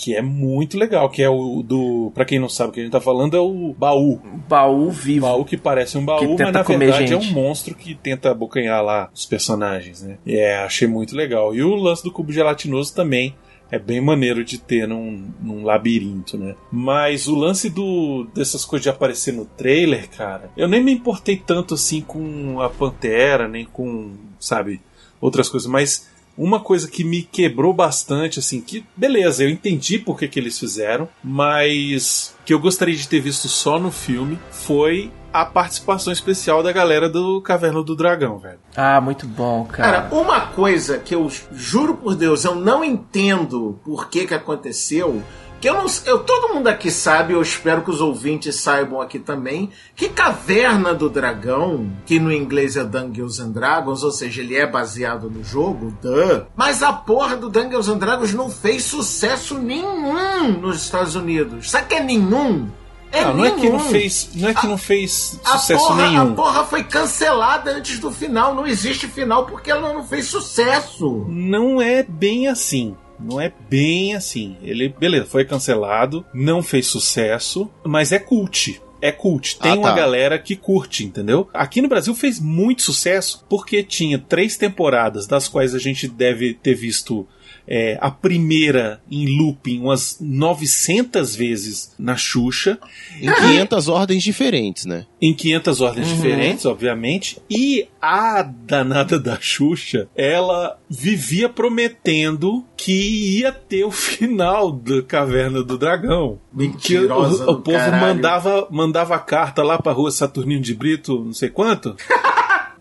que é muito legal, que é o do, Pra quem não sabe o que a gente tá falando, é o baú. Baú vivo. Baú que parece um baú, mas na verdade é um gente. monstro que tenta abocanhar lá os personagens, né? É, achei muito legal. E o lance do cubo gelatinoso também é bem maneiro de ter num, num labirinto, né? Mas o lance do dessas coisas de aparecer no trailer, cara, eu nem me importei tanto assim com a Pantera, nem com, sabe, outras coisas, mas uma coisa que me quebrou bastante, assim, que beleza, eu entendi por que, que eles fizeram, mas que eu gostaria de ter visto só no filme foi a participação especial da galera do Caverna do Dragão, velho. Ah, muito bom, cara. Cara, uma coisa que eu juro por Deus, eu não entendo por que que aconteceu, que eu não eu todo mundo aqui sabe, eu espero que os ouvintes saibam aqui também, que Caverna do Dragão, que no inglês é Dungeons and Dragons, ou seja, ele é baseado no jogo, duh, mas a porra do Dungeons and Dragons não fez sucesso nenhum nos Estados Unidos. Sabe que é nenhum? É não, não é que não fez, não é que não fez A sucesso porra, nenhum. a porra foi cancelada antes do final. Não existe final porque ela não fez sucesso. Não é bem assim. Não é bem assim. Ele, beleza, foi cancelado, não fez sucesso, mas é cult. É cult. Tem Ah, uma tá. galera que curte, entendeu? Aqui no Brasil fez muito sucesso porque tinha três temporadas, das quais a gente deve ter visto é, a primeira em looping umas 900 vezes na Xuxa. Em 500 ordens diferentes, né? em 500 ordens diferentes, obviamente, e a danada da Xuxa, ela vivia prometendo que ia ter o final da Caverna do Dragão. Mentirosa Que o, o povo caralho. mandava, mandava carta lá pra rua Saturnino de Brito, não sei quanto.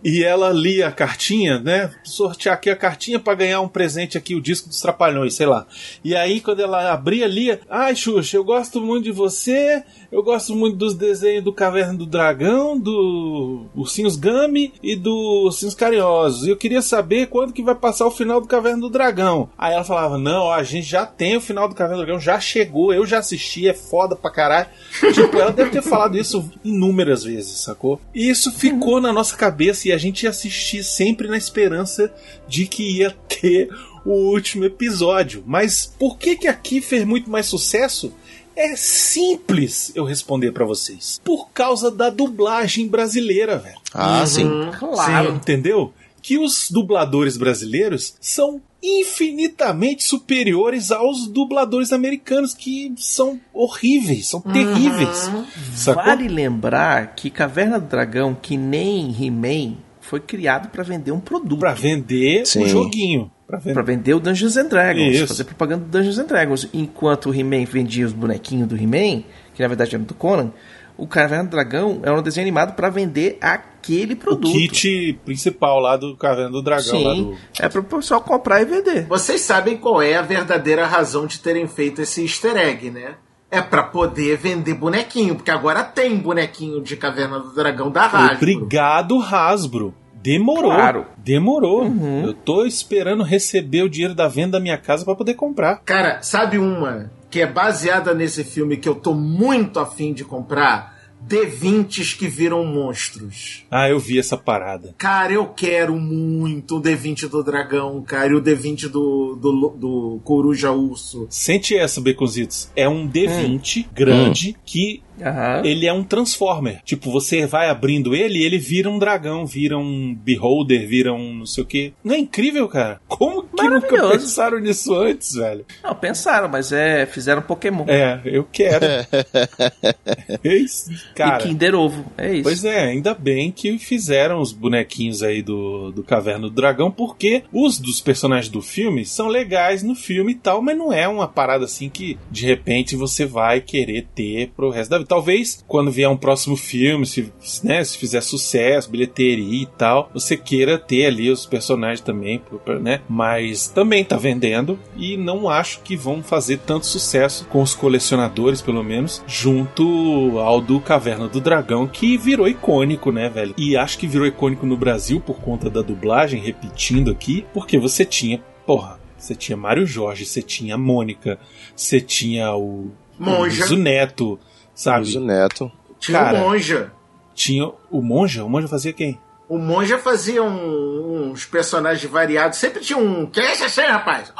e ela lia a cartinha, né? Sortear aqui a cartinha pra ganhar um presente aqui, o disco dos Trapalhões, sei lá. E aí, quando ela abria, lia: Ai, Xuxa, eu gosto muito de você, eu gosto muito dos desenhos do Caverna do Dragão, do Ursinhos Gummy e do Ursinhos Carinhosos. E eu queria saber quando que vai passar o final do Caverna do Dragão. Aí ela falava: Não, ó, a gente já tem o final do Caverna do Dragão, já chegou, eu já assisti, é foda pra caralho. tipo, ela deve ter falado isso inúmeras vezes, sacou? E isso ficou na nossa cabeça e a gente ia assistir sempre na esperança de que ia ter o último episódio. Mas por que que aqui fez muito mais sucesso? É simples eu responder pra vocês. Por causa da dublagem brasileira, velho. Ah, sim. Claro. Entendeu? Que os dubladores brasileiros são infinitamente superiores aos dubladores americanos, que são horríveis, são terríveis. Sacou? Vale lembrar que Caverna do Dragão, que nem He-Man, foi criado pra vender um produto. Pra vender Sim. o joguinho. Pra vender vender o Dungeons and Dragons, Isso. fazer propaganda do Dungeons and Dragons. Enquanto o He-Man vendia os bonequinhos do He-Man, que na verdade era do Conan, o Caverna do Dragão era um desenho animado pra vender aquele o produto. kit principal lá do Caverna do Dragão. lá Sim, do... é pro pessoal comprar e vender. Vocês sabem qual é a verdadeira razão de terem feito esse easter egg, né? É pra poder vender bonequinho, porque agora tem bonequinho de Caverna do Dragão da Hasbro. Obrigado, Hasbro. Demorou. Claro. Demorou. Uhum. Eu tô esperando receber o dinheiro da venda da minha casa pra poder comprar. Cara, sabe uma que é baseada nesse filme que eu tô muito afim de comprar? D20s que viram monstros. Ah, eu vi essa parada. Cara, eu quero muito o D20 do dragão, cara, e o D20 do, do, do coruja urso. Sente essa, Beconzitos. É um D20 grande que Aham. ele é um Transformer. Tipo, você vai abrindo ele e ele vira um dragão, vira um Beholder, vira um não sei o que. Não é incrível, cara? Como que nunca pensaram nisso antes, velho? Não, pensaram, mas é, fizeram Pokémon. É, eu quero. é isso, cara. E Kinder Ovo, é isso. Pois é, ainda bem que fizeram os bonequinhos aí do, do Caverna do Dragão, porque os dos personagens do filme são legais no filme e tal, mas não é uma parada assim que de repente você vai querer ter pro resto da vida. Talvez quando vier um próximo filme, se, né, se fizer sucesso, bilheteria e tal, você queira ter ali os personagens também, né? Mas também tá vendendo e não acho que vão fazer tanto sucesso com os colecionadores, pelo menos, junto ao do Caverna do Dragão, que virou icônico, né, velho? E acho que virou icônico no Brasil por conta da dublagem, repetindo aqui, porque você tinha, porra, você tinha Mário Jorge, você tinha Mônica, você tinha o Monja. o Neto, sabe? Luiz Neto. Tinha Cara. o monja. Tinha o Monja, o Monja fazia quem? O monja fazia um- uns personagens variados. Sempre tinha um. Quem é esse assim, rapaz?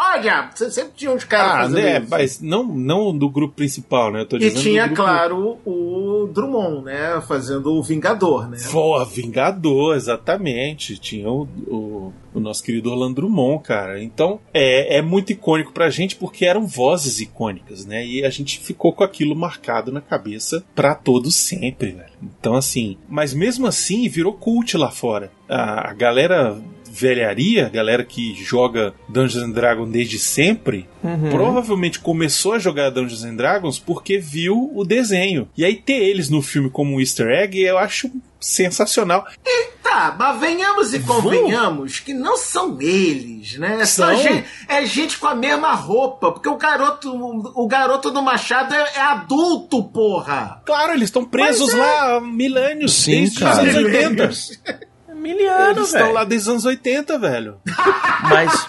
Você Sempre tinha uns caras Ah, fazendo né, isso. mas não, não do grupo principal, né? Eu tô E dizendo tinha, grupo... claro, o Drummond, né? Fazendo o Vingador, né? Pô, Vingador, exatamente. Tinha o, o, o nosso querido Orlando Drummond, cara. Então, é, é muito icônico pra gente porque eram vozes icônicas, né? E a gente ficou com aquilo marcado na cabeça pra todo sempre, velho. Então, assim, mas mesmo assim virou cult lá fora. A, a galera velharia, galera que joga Dungeons and Dragons desde sempre, Uhum. provavelmente começou a jogar Dungeons and Dragons porque viu o desenho. E aí ter eles no filme como um easter egg, eu acho sensacional. Tá, mas venhamos e convenhamos que não são eles, né? São São. gente, é gente com a mesma roupa, porque o garoto, o garoto do Machado é, é adulto, porra! Claro, eles estão presos lá há milênios, Sim, desde cara. os anos 80. Miliano, Eles estão lá desde os anos 80, velho. Mas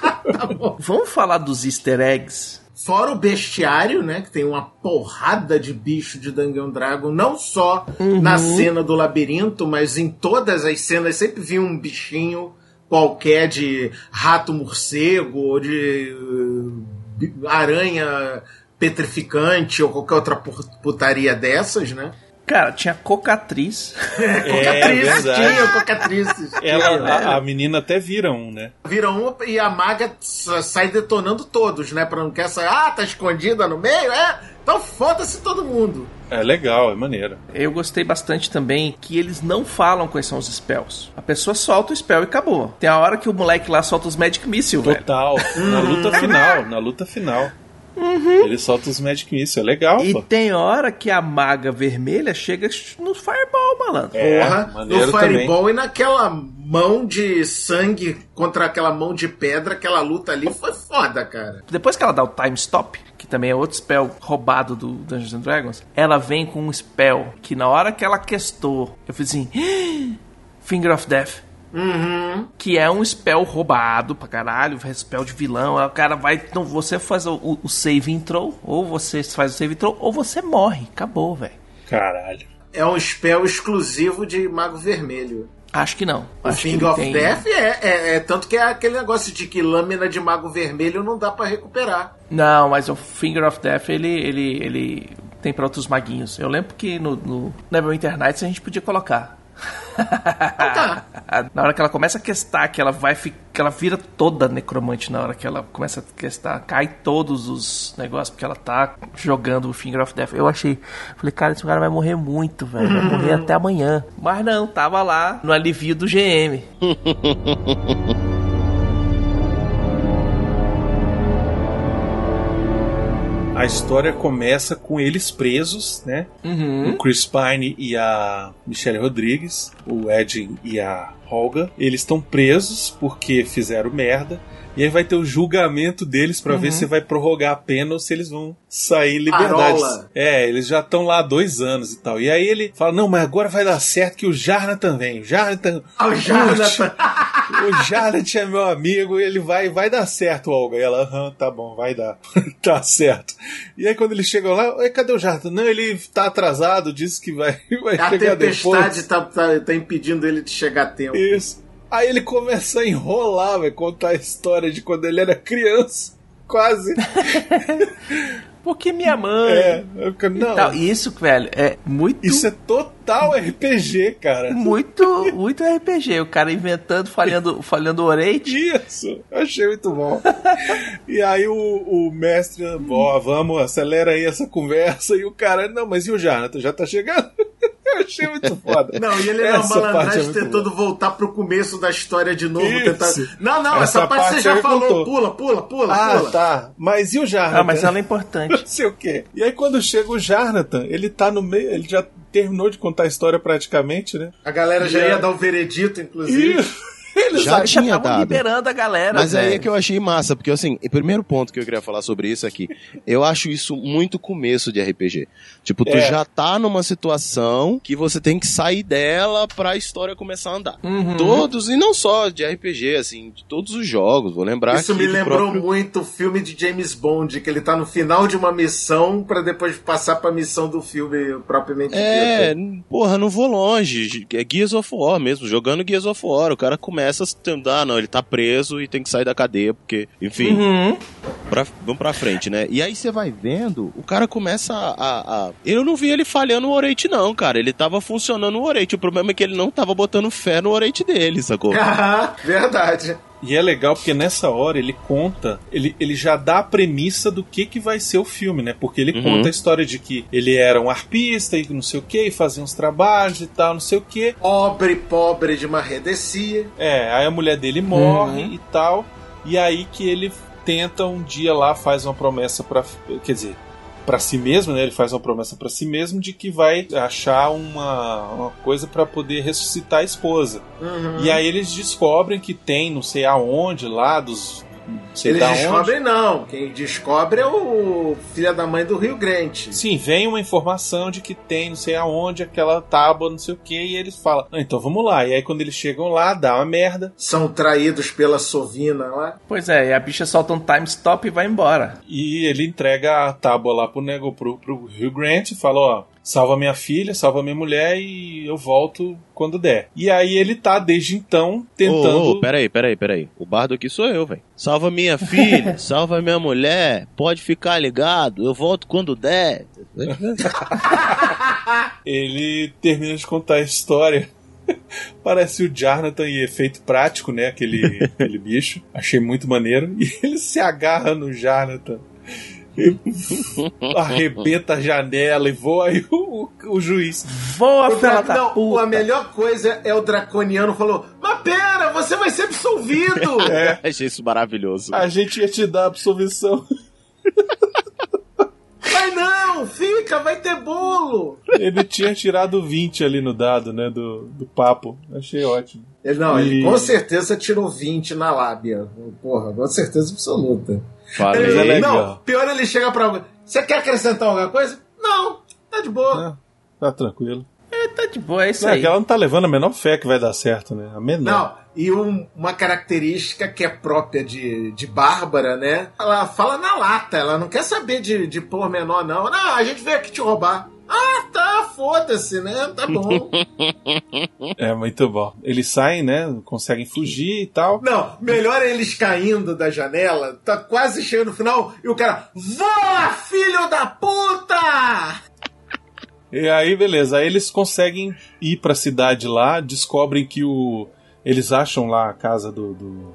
vamos falar dos easter eggs. Fora o bestiário, né? Que tem uma porrada de bicho de Dungeon Dragon, não só na cena do labirinto, mas em todas as cenas sempre vinha um bichinho qualquer de rato morcego ou de bi- aranha petrificante ou qualquer outra pu- putaria dessas, né? Cara, tinha cocatriz. Cocatriz, É verdade. tinha cocatrices. Ela, a, a menina até vira um, né? Vira um e a maga sa- sai detonando todos, né? Pra não quer sair. Ah, tá escondida no meio? É? Então foda-se todo mundo. É legal, é maneiro. Eu gostei bastante também que eles não falam quais são os spells. A pessoa solta o spell e acabou. Tem a hora que o moleque lá solta os Magic Missile, velho. Total. Na luta final, na luta final. Ele solta os Magic Missile, é legal, E pô. tem hora que a maga vermelha chega no Fireball, malandro. É, Porra, no Fireball e naquela mão de sangue contra aquela mão de pedra, aquela luta ali foi foda, cara. Depois que ela dá o time stop, que também é outro spell roubado do Dungeons and Dragons, ela vem com um spell que na hora que ela questou, eu fiz assim: Finger of Death. Uhum. Que é um spell roubado pra caralho, spell de vilão. Aí O cara vai. Então você faz o, o- save intro, ou você faz o save intro, ou você morre. Acabou, velho. Caralho. É um spell exclusivo de Mago Vermelho. Acho que não. O Acho ele of tem- Death é, é- é tanto que é aquele negócio de que lâmina de Mago Vermelho não dá pra recuperar. Não, mas o Finger of Death ele, ele, ele tem pra outros maguinhos. Eu lembro que no, no Neverwinter Nights a gente podia colocar. na hora que ela começa a questar, que ela vai fi- que ela vira toda necromante na hora que ela começa a questar, cai todos os negócios porque ela tá jogando o Finger of Death. Eu achei, falei, cara, esse cara vai morrer muito, velho, vai morrer até amanhã. Mas não, tava lá no alivio do GM. A história começa com eles presos, né? Uhum. O Chris Pine e a Michelle Rodrigues, o Ed e a Olga, eles estão presos porque fizeram merda. E aí vai ter o julgamento deles pra ver se vai prorrogar a pena ou se eles vão sair em liberdade. Parola. É, eles já estão lá há dois anos e tal. E aí ele fala: Não, mas agora vai dar certo que o Jarna também. O Jarna Ah, o Jonathan. o Jared é meu amigo ele vai, vai dar certo, Olga. E ela, aham, tá bom, vai dar. tá certo. E aí quando eles chegam lá, "Ué, cadê o Jardim? Não, ele tá atrasado, disse que vai, vai A chegar tempestade depois. tá, tá, tá impedindo ele de chegar a tempo. Isso. Aí ele começa a enrolar, vai contar a história de quando ele era criança. Quase. Porque minha mãe. É. eu Não, Tal. Isso, velho, é muito. isso é total RPG, cara. Muito, muito RPG. O cara inventando, falhando, falhando o orate. Isso, achei muito bom. e aí o, o mestre, ó, vamos, acelera aí essa conversa. E o cara, não, mas e o Jonathan? Já tá chegando? Eu achei muito foda. Não, e ele na Essa parte é malandragem muito tentando voltar pro começo da história de novo. Tentar... Não, não, Essa essa, parte, parte você já falou. contou. Pula, pula, pula, Ah, pula. tá. Mas e o Jonathan? Ah, mas ela é importante. Não sei o quê. E aí quando chega o Jonathan, ele tá no meio, ele já terminou de contar a história praticamente, né? A galera já Já. ia dar o veredito, inclusive. Ele Já tinha Estavam dado. liberando a galera. Mas aí velho. é que eu achei massa, porque assim, o primeiro ponto que eu queria falar sobre isso aqui, eu acho isso muito começo de RPG. Tipo, tu É. já tá numa situação que você tem que sair dela pra história começar a andar. Uhum. Todos, e não só de RPG, assim, de todos os jogos, vou lembrar Isso aqui me lembrou próprio- muito o filme de James Bond, que ele tá no final de uma missão pra depois passar pra missão do filme propriamente É, dito. porra, não vou longe. É Gears of War mesmo, jogando Gears of War. O cara começa a se ah, não, ele tá preso e tem que sair da cadeia, porque, enfim, Uhum. pra, vamos pra frente, né? E aí você vai vendo, o cara começa a, a- a- Eu não vi ele falhando o orate, não, cara. Ele tava funcionando o orate. O problema é que ele não tava botando fé no orate dele, sacou? Ah, verdade. E é legal porque nessa hora ele conta, ele, ele já dá a premissa do que, que vai ser o filme, né? Porque ele Uhum. conta a história de que ele era um arpista e não sei o que, e fazia uns trabalhos e tal, não sei o que. Pobre, pobre de marredecia. É, aí a mulher dele morre e tal. E aí que ele tenta um dia lá, faz uma promessa pra. Quer dizer, pra si mesmo, né? Ele faz uma promessa pra si mesmo de que vai achar uma, uma coisa pra poder ressuscitar a esposa. Uhum. E aí eles descobrem que tem não sei aonde lá, dos. Sei Eles da onde. descobrem não. Quem descobre é o filho da mãe do Rio Grande. Sim, vem uma informação de que tem não sei aonde aquela tábua, não sei o que, e eles falam, ah, então vamos lá. E aí quando eles chegam lá, dá uma merda. São traídos pela Sovina lá. Pois é, e a bicha solta um time stop e vai embora. E ele entrega a tábua lá pro nego, pro, pro Hugh Grant e fala, ó, salva minha filha, salva minha mulher e eu volto quando der. E aí ele tá desde então tentando. Ô, ô, peraí, peraí, peraí. O bardo aqui sou eu, velho. Salva minha filha, salva minha mulher, pode ficar ligado, eu volto quando der. Ele termina de contar a história. Parece o Jonathan em efeito prático, né? Aquele, aquele bicho. Achei muito maneiro. E ele se agarra no Jonathan. Arrebenta a janela e voa aí o, o, o juiz. Voa, Dra- da não, puta. a melhor coisa é o Draconiano falou: Mas pera, você vai ser absolvido! Achei isso maravilhoso. A gente ia te dar absolvição. vai não! Fica, vai ter bolo! Ele tinha tirado 20 ali no dado, né? Do, do papo. Achei ótimo. Ele, não, ele E- com certeza tirou 20 na lábia. Porra, com certeza absoluta. É Ele- legal. não, pior ele chega pra alguém. Você quer acrescentar alguma coisa? Não, tá de boa. Tá tranquilo. É, tá de boa, é isso Não, é aí. que ela não tá levando a menor fé que vai dar certo, né? A menor. Não, e um- uma característica que é própria de, de Bárbara, né? Ela fala na lata, ela não quer saber de, de pormenor, não. Não, a gente veio aqui te roubar. Foda-se, né? Tá bom. É muito bom. Eles saem, né? Conseguem fugir e tal. Não, melhor é eles caindo da janela, tá quase chegando no final, e o cara, voa, filho da puta! E aí, beleza. Aí eles conseguem ir pra cidade lá, descobrem que o. Eles acham lá a casa do, do,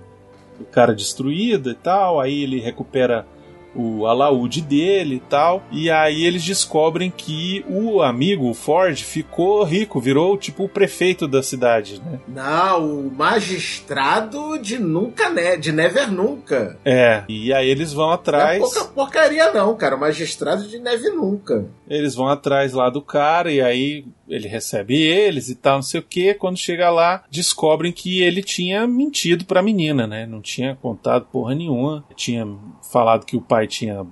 do cara destruída e tal. Aí ele recupera o alaúde dele e tal. E aí eles descobrem que o amigo, o Ford, ficou rico, virou tipo o prefeito da cidade, né? Não, o magistrado de nunca, né? De never nunca. É. E aí eles vão Não é atrás. pouca porcaria, não, cara. O magistrado de neve nunca. Eles vão atrás lá do cara e aí ele recebe eles e tal, não sei o que. Quando chega lá, descobrem que ele tinha mentido pra menina, né? Não tinha contado porra nenhuma. Tinha falado que o pai tinha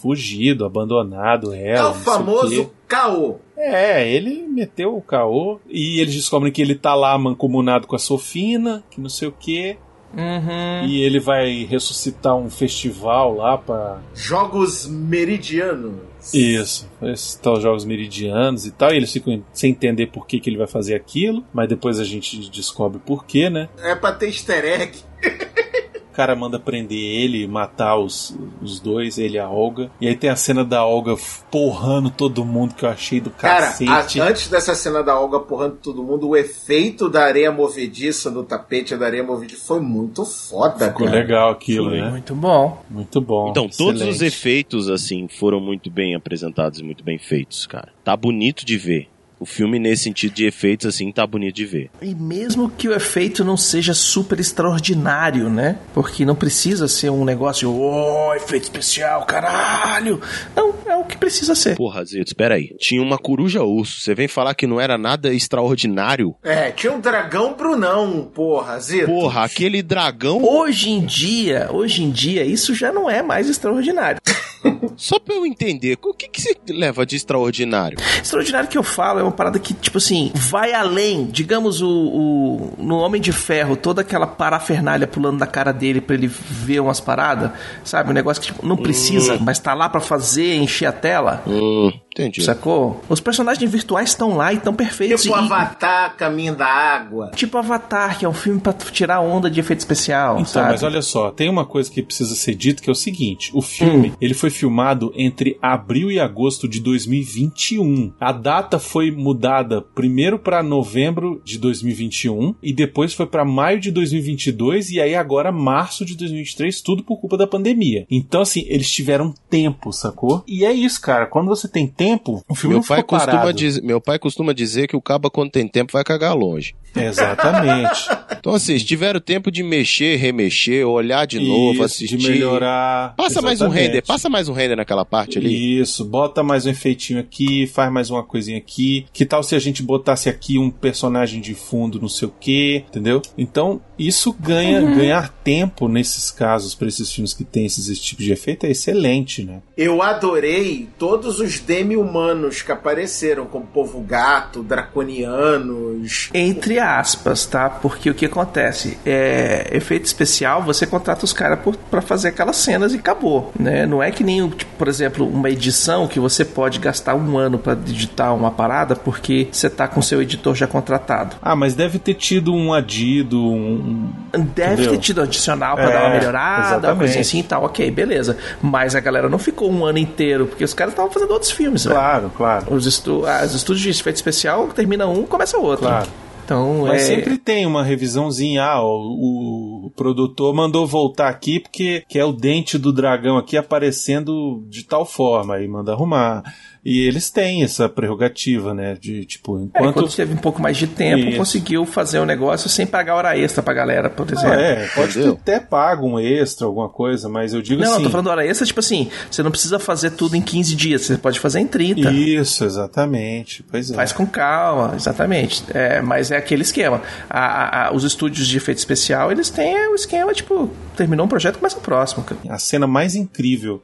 fugido, abandonado ela. é o famoso quê. caô. É, ele meteu o caô e eles descobrem que ele tá lá mancomunado com a Sofina, que não sei o que. Uhum. E ele vai ressuscitar um festival lá pra Jogos meridianos. Isso, esses tal jogos meridianos e tal, e eles ficam sem entender por que, que ele vai fazer aquilo, mas depois a gente descobre por quê, né? É pra ter easter egg. O cara manda prender ele e matar os, os dois, ele e a Olga. E aí tem a cena da Olga porrando todo mundo que eu achei do Cara, cacete. a- antes dessa cena da Olga porrando todo mundo, o efeito da areia movediça no tapete da areia movediça foi muito foda, Ficou cara. legal aquilo, né? Muito bom. Muito bom. Então, todos os excelente. efeitos, assim, foram muito bem apresentados e muito bem feitos, cara. Tá bonito de ver. O filme, nesse sentido de efeitos, assim, tá bonito de ver. E mesmo que o efeito não seja super extraordinário, né? Porque não precisa ser um negócio, oh, efeito especial, caralho. Não, é o que precisa ser. Porra, Zito, espera aí. Tinha uma coruja urso. Você vem falar que não era nada extraordinário? É, tinha um dragão Brunão, porra, Zito. Porra, aquele dragão. Hoje em dia, hoje em dia, isso já não é mais extraordinário. Só pra eu entender, o que que você leva de extraordinário? Extraordinário que eu falo é uma parada que, tipo assim, vai além. Digamos, o, o no Homem de Ferro, toda aquela parafernália pulando da cara dele pra ele ver umas paradas, sabe? Um negócio que tipo, não precisa, mas tá lá pra fazer, encher a tela. Hum, entendi. Sacou? Os personagens virtuais estão lá e estão perfeitos. Tipo e- Avatar, Caminho da Água. Tipo Avatar, que é um filme pra tirar onda de efeito especial, Então, sabe? mas olha só, tem uma coisa que precisa ser dito que é o seguinte: o filme ele foi filmado entre abril e agosto de 2021. A data foi mudada primeiro para novembro de 2021 e depois foi para maio de 2022 e aí agora março de 2023, tudo por culpa da pandemia. Então assim, eles tiveram tempo, sacou? E é isso, cara. Quando você tem tempo, o filme Meu não pai, costuma parado. dizer, meu pai costuma dizer que o caba, quando tem tempo, vai cagar longe. Exatamente. Então, assim, se tiveram tempo de mexer, remexer, olhar de novo, Isso, assistir. de melhorar. Passa mais um Exatamente. render, passa mais um render naquela parte ali. Isso, bota mais um efeitinho aqui, faz mais uma coisinha aqui. Que tal se a gente botasse aqui um personagem de fundo, não sei o que, entendeu? Então, isso ganha ganhar tempo nesses casos, pra esses filmes que tem esses, esse tipo de efeito, é excelente, né? Eu adorei todos os demi-humanos que apareceram, como Povo Gato, Draconianos. Entre aspas, tá? Porque o que acontece? É, efeito especial, você contrata os caras pra fazer aquelas cenas e acabou, né? Não é que nem, tipo, por exemplo, uma edição que você pode gastar um ano pra digitar uma parada porque você tá com seu editor já contratado. Ah, mas deve ter tido um adido, um. Deve Entendeu? ter tido adicional pra É, dar uma melhorada, uma coisinha assim e tal, ok, beleza. Mas a galera não ficou um ano inteiro, porque os caras estavam fazendo outros filmes, velho. Claro, claro. Os, estu as estúdios de efeito especial termina um, começa outro. Claro. Então, Mas é... sempre tem uma revisãozinha. Ah, o, o produtor mandou voltar aqui porque que é o dente do dragão aqui aparecendo de tal forma. Aí manda arrumar. E eles têm essa prerrogativa, né? De tipo, É, enquanto. quando teve um pouco mais de tempo, Isso. conseguiu fazer o negócio sem pagar hora extra pra galera, por exemplo. Ah, é, pode ter até pago um extra, alguma coisa, mas eu digo Não, assim. eu tô falando hora extra, tipo assim, você não precisa fazer tudo em 15 dias, você pode fazer em 30. Isso, exatamente. Pois é. Faz com calma, exatamente. É, mas é aquele esquema. A- a- a- os estúdios de efeito especial, eles têm o esquema, tipo, terminou um projeto, começa o próximo. cara. A cena mais incrível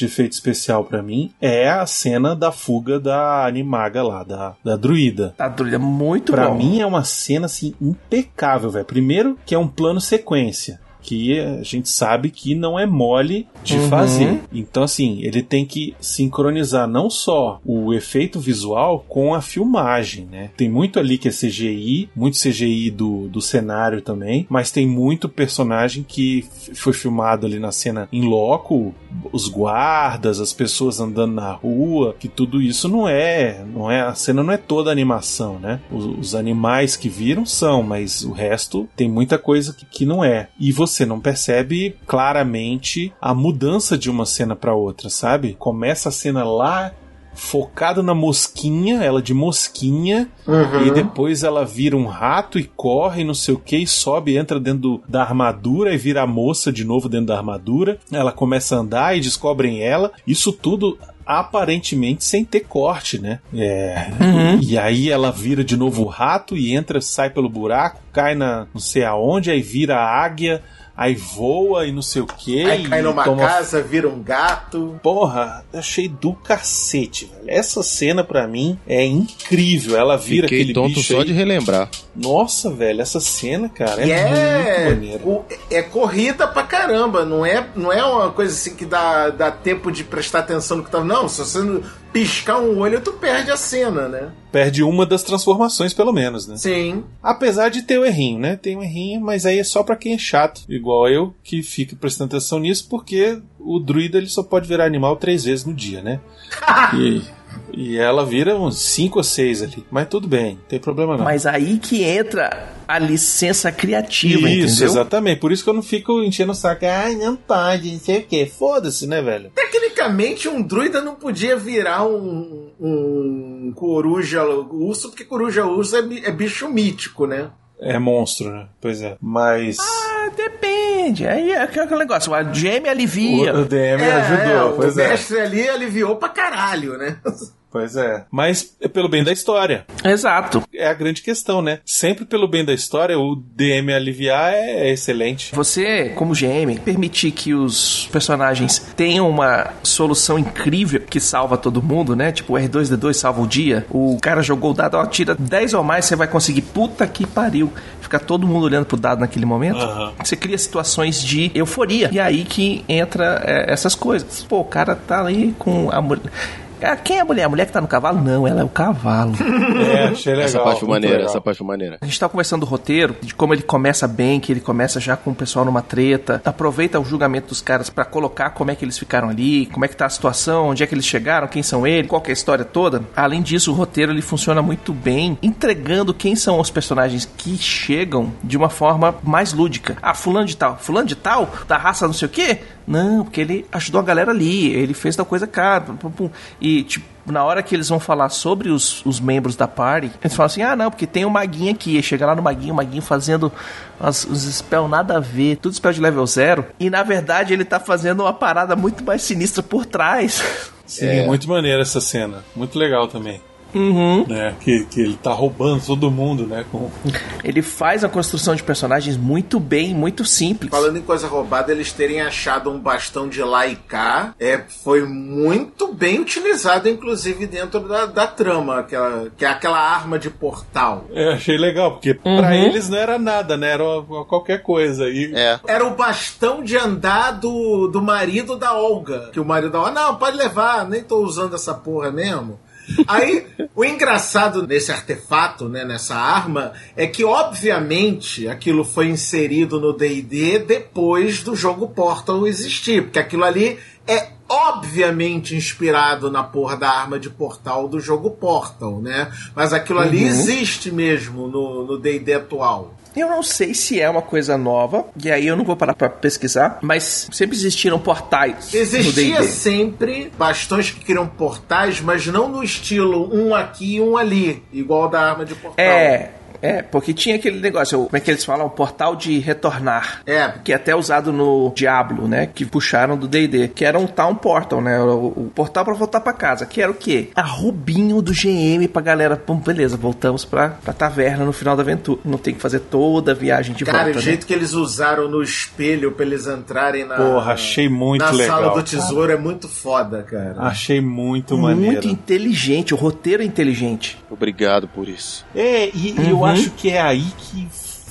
de efeito especial pra mim é a cena da fuga da animaga lá, da, da druida. Tá doido, é muito Pra bom. mim é uma cena assim impecável, velho. Primeiro que é um plano sequência. Que a gente sabe que não é mole de Uhum. fazer. Então, assim, ele tem que sincronizar não só o efeito visual com a filmagem, né? Tem muito ali que é CGI, muito CGI do, do cenário também, mas tem muito personagem que foi filmado ali na cena em loco, os guardas, as pessoas andando na rua, que tudo isso não é, não é, a cena não é toda animação, né? Os, os animais que viram são, mas o resto tem muita coisa que, que não é. E você não percebe claramente a mudança de uma cena para outra, sabe? Começa a cena lá focado na mosquinha, ela de mosquinha, e depois ela vira um rato e corre, não sei o que, e sobe, entra dentro do- da armadura e vira a moça de novo dentro da armadura. Ela começa a andar e descobrem ela. Isso tudo aparentemente sem ter corte, né? É. E aí ela vira de novo o rato e entra, sai pelo buraco, cai na não sei aonde, aí vira a águia, aí voa e não sei o que. Aí cai numa toma casa, vira um gato. Porra, eu achei do cacete, velho. Essa cena pra mim é incrível. Ela vira Fiquei aquele tonto bicho só aí. de relembrar. Nossa, velho, essa cena, cara, é, E é, muito maneira. o- é corrida pra caramba, não é, não é uma coisa assim que dá, dá tempo de prestar atenção no que tá. Não, se você não piscar um olho, tu perde a cena, né? Perde uma das transformações, pelo menos, né? Sim. Apesar de ter o errinho, né? Tem um errinho, mas aí é só pra quem é chato, igual eu, que fica prestando atenção nisso, porque o druida ele só pode virar animal três vezes no dia, né? e, e ela vira uns cinco ou seis ali. Mas tudo bem, não tem problema não. Mas aí que entra a licença criativa, Isso, entendeu? exatamente. Por isso que eu não fico enchendo o saco. Ai, não pode, não sei o quê. Foda-se, né, velho? Tecnicamente, um druida não podia virar um, um coruja urso, porque coruja urso é, é bicho mítico, né? É monstro, né? Pois é. Mas. Ah, depende. Aí é aquele negócio. A GM alivia. o, o DM É, ajudou, é, pois o é. mestre ali aliviou pra caralho, né? Pois é. Mas é pelo bem da história. Exato. É a grande questão, né? Sempre pelo bem da história, o DM aliviar é, é excelente. Você, como GM, permitir que os personagens tenham uma solução incrível que salva todo mundo, né? Tipo, o R2D2 salva o dia. O cara jogou o dado, ó, tira 10 ou mais, você vai conseguir. Puta que pariu. Fica todo mundo olhando pro dado naquele momento. Aham. Você cria situações de euforia. E aí que entra é, essas coisas. Pô, o cara tá ali com a mulher. Ah, Quem é a mulher? A mulher que tá no cavalo? Não, ela é o cavalo. É, achei legal. essa parte maneira, legal. essa parte maneira. A gente tá conversando do roteiro, de como ele começa bem, que ele começa já com o pessoal numa treta, aproveita o julgamento dos caras pra colocar como é que eles ficaram ali, como é que tá a situação, onde é que eles chegaram, quem são eles, qual que é a história toda. Além disso, o roteiro ele funciona muito bem, entregando quem são os personagens que chegam de uma forma mais lúdica. Ah, fulano de tal, fulano de tal, da raça não sei o quê? Não, porque ele ajudou a galera ali, ele fez tal coisa cara, pum, pum, e tipo, na hora que eles vão falar sobre os, os membros da party, eles falam assim: ah, não, porque tem o Maguinho aqui. Chega lá no Maguinho, o Maguinho fazendo as, os spell nada a ver, tudo spell de level zero. E na verdade ele tá fazendo uma parada muito mais sinistra por trás. Sim, É. muito maneira essa cena. Muito legal também. Uhum. Né? Que, que ele tá roubando todo mundo, né? Com... Ele faz a construção de personagens muito bem, muito simples. Falando em coisa roubada, eles terem achado um bastão de lá e cá é, foi muito bem utilizado, inclusive dentro da, da trama, aquela, que é aquela arma de portal. É, achei legal, porque Uhum. pra eles não era nada, né? Era qualquer coisa. E É. Era o bastão de andar do, do marido da Olga. Que o marido da Olga, não, pode levar, nem tô usando essa porra mesmo. Aí, o engraçado nesse artefato, né, nessa arma, é que, obviamente, aquilo foi inserido no D&D depois do jogo Portal existir, porque aquilo ali é obviamente inspirado na porra da arma de portal do jogo Portal, né? Mas aquilo ali existe mesmo no no D&D atual. Eu não sei se é uma coisa nova, e aí eu não vou parar pra pesquisar, mas sempre existiram portais Existia sempre bastões que criam portais, mas não no estilo um aqui e um ali, igual da arma de portal. É, é, porque tinha aquele negócio, como é que eles falam? O portal de retornar. É. Que é até usado no Diablo, né? Que puxaram do D&D. Que era um Town Portal, né? O, o portal pra voltar pra casa. Que era o quê? A Rubinho do GM pra galera. Bom, beleza, voltamos pra, pra taverna no final da aventura. Não tem que fazer toda a viagem de Cara, volta, o né? jeito que eles usaram no espelho pra eles entrarem na. Porra, achei muito na legal. sala do tesouro é muito foda, cara. Achei muito, Muito maneiro. inteligente, o roteiro é inteligente. Obrigado por isso. É, e, e eu Uhum. Acho que é aí que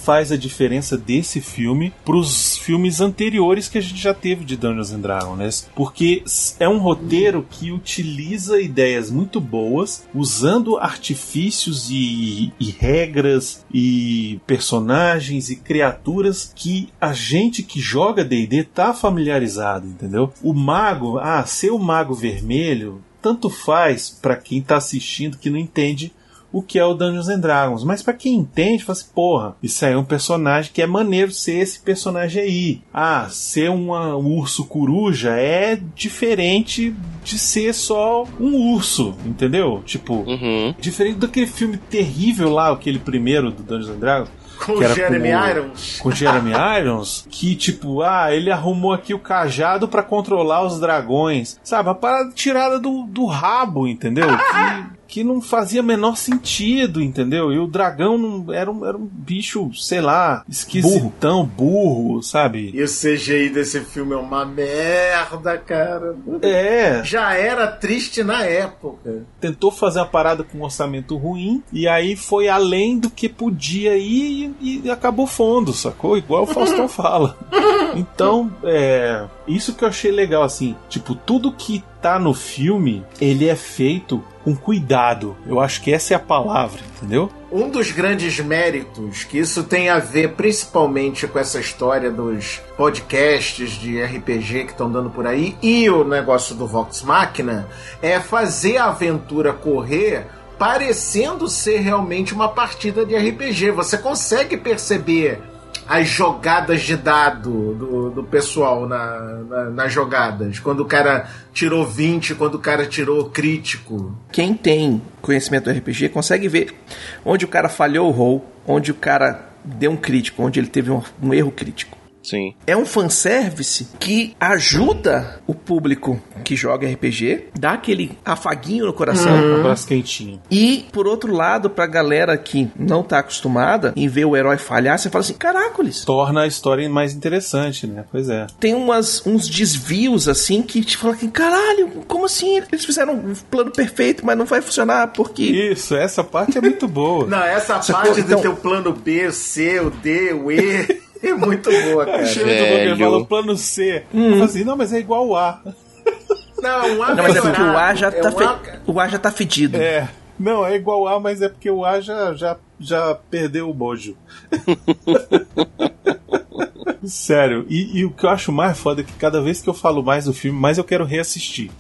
faz a diferença desse filme pros filmes anteriores que a gente já teve de Dungeons and Dragons, né? Porque é um roteiro que utiliza ideias muito boas, usando artifícios e, e regras e personagens e criaturas que a gente que joga D&D tá familiarizado, entendeu? O mago, ah, ser o mago vermelho tanto faz pra quem tá assistindo que não entende o que é o Dungeons and Dragons. Mas pra quem entende, fala assim, porra, isso aí é um personagem que é maneiro ser esse personagem aí. Ah, ser uma- um urso coruja é diferente de ser só um urso, entendeu? Tipo, Uhum. diferente daquele filme terrível lá, aquele primeiro do Dungeons and Dragons. Com que o Jeremy com o- Irons. com Jeremy Irons, que tipo, ah, ele arrumou aqui o cajado pra controlar os dragões. Sabe, a parada tirada do, do rabo, entendeu? Que, que não fazia menor sentido, entendeu? E o dragão não, era, um, era um bicho, sei lá, esquisitão, burro, sabe? E o CGI desse filme é uma merda, cara. É, Já era triste na época. tentou fazer uma parada com um orçamento ruim e aí foi além do que podia ir e, e acabou fundo, sacou? Igual o Faustão fala. Então, é. Isso que eu achei legal, assim. Tipo, tudo que tá no filme, ele é feito com cuidado. Eu acho que essa é a palavra, entendeu? Um dos grandes méritos, que isso tem a ver principalmente com essa história dos podcasts de RPG que estão dando por aí e o negócio do Vox Machina, é fazer a aventura correr parecendo ser realmente uma partida de RPG. Você consegue perceber as jogadas de dado do, do pessoal na, na- nas jogadas. Quando o cara tirou 20, quando o cara tirou crítico. Quem tem conhecimento do RPG consegue ver onde o cara falhou o roll, onde o cara deu um crítico, onde ele teve um, um erro crítico. Sim. É um fanservice que ajuda o público que joga RPG, dá aquele afaguinho no coração. Um abraço quentinho. E, por outro lado, pra galera que não tá acostumada em ver o herói falhar, você fala assim: caracoles, Torna a história mais interessante, né? Pois é. tem umas, uns desvios assim que te fala que, caralho, como assim? Eles fizeram um plano perfeito, mas não vai funcionar porque. Isso, essa parte é muito boa. Não, essa parte Então- do teu plano B, o C, o D, o E é muito boa, cara. Achei muito bom fala o plano C. Eu falo assim, não, mas é igual o A. Não, um A Não, mas é porque o A já tá, É fe... A- o A já tá fedido. É. Não, é igual A, mas é porque o A já, já, já perdeu o mojo. Sério, e, e o que eu acho mais foda é que cada vez que eu falo mais do filme, mais eu quero reassistir.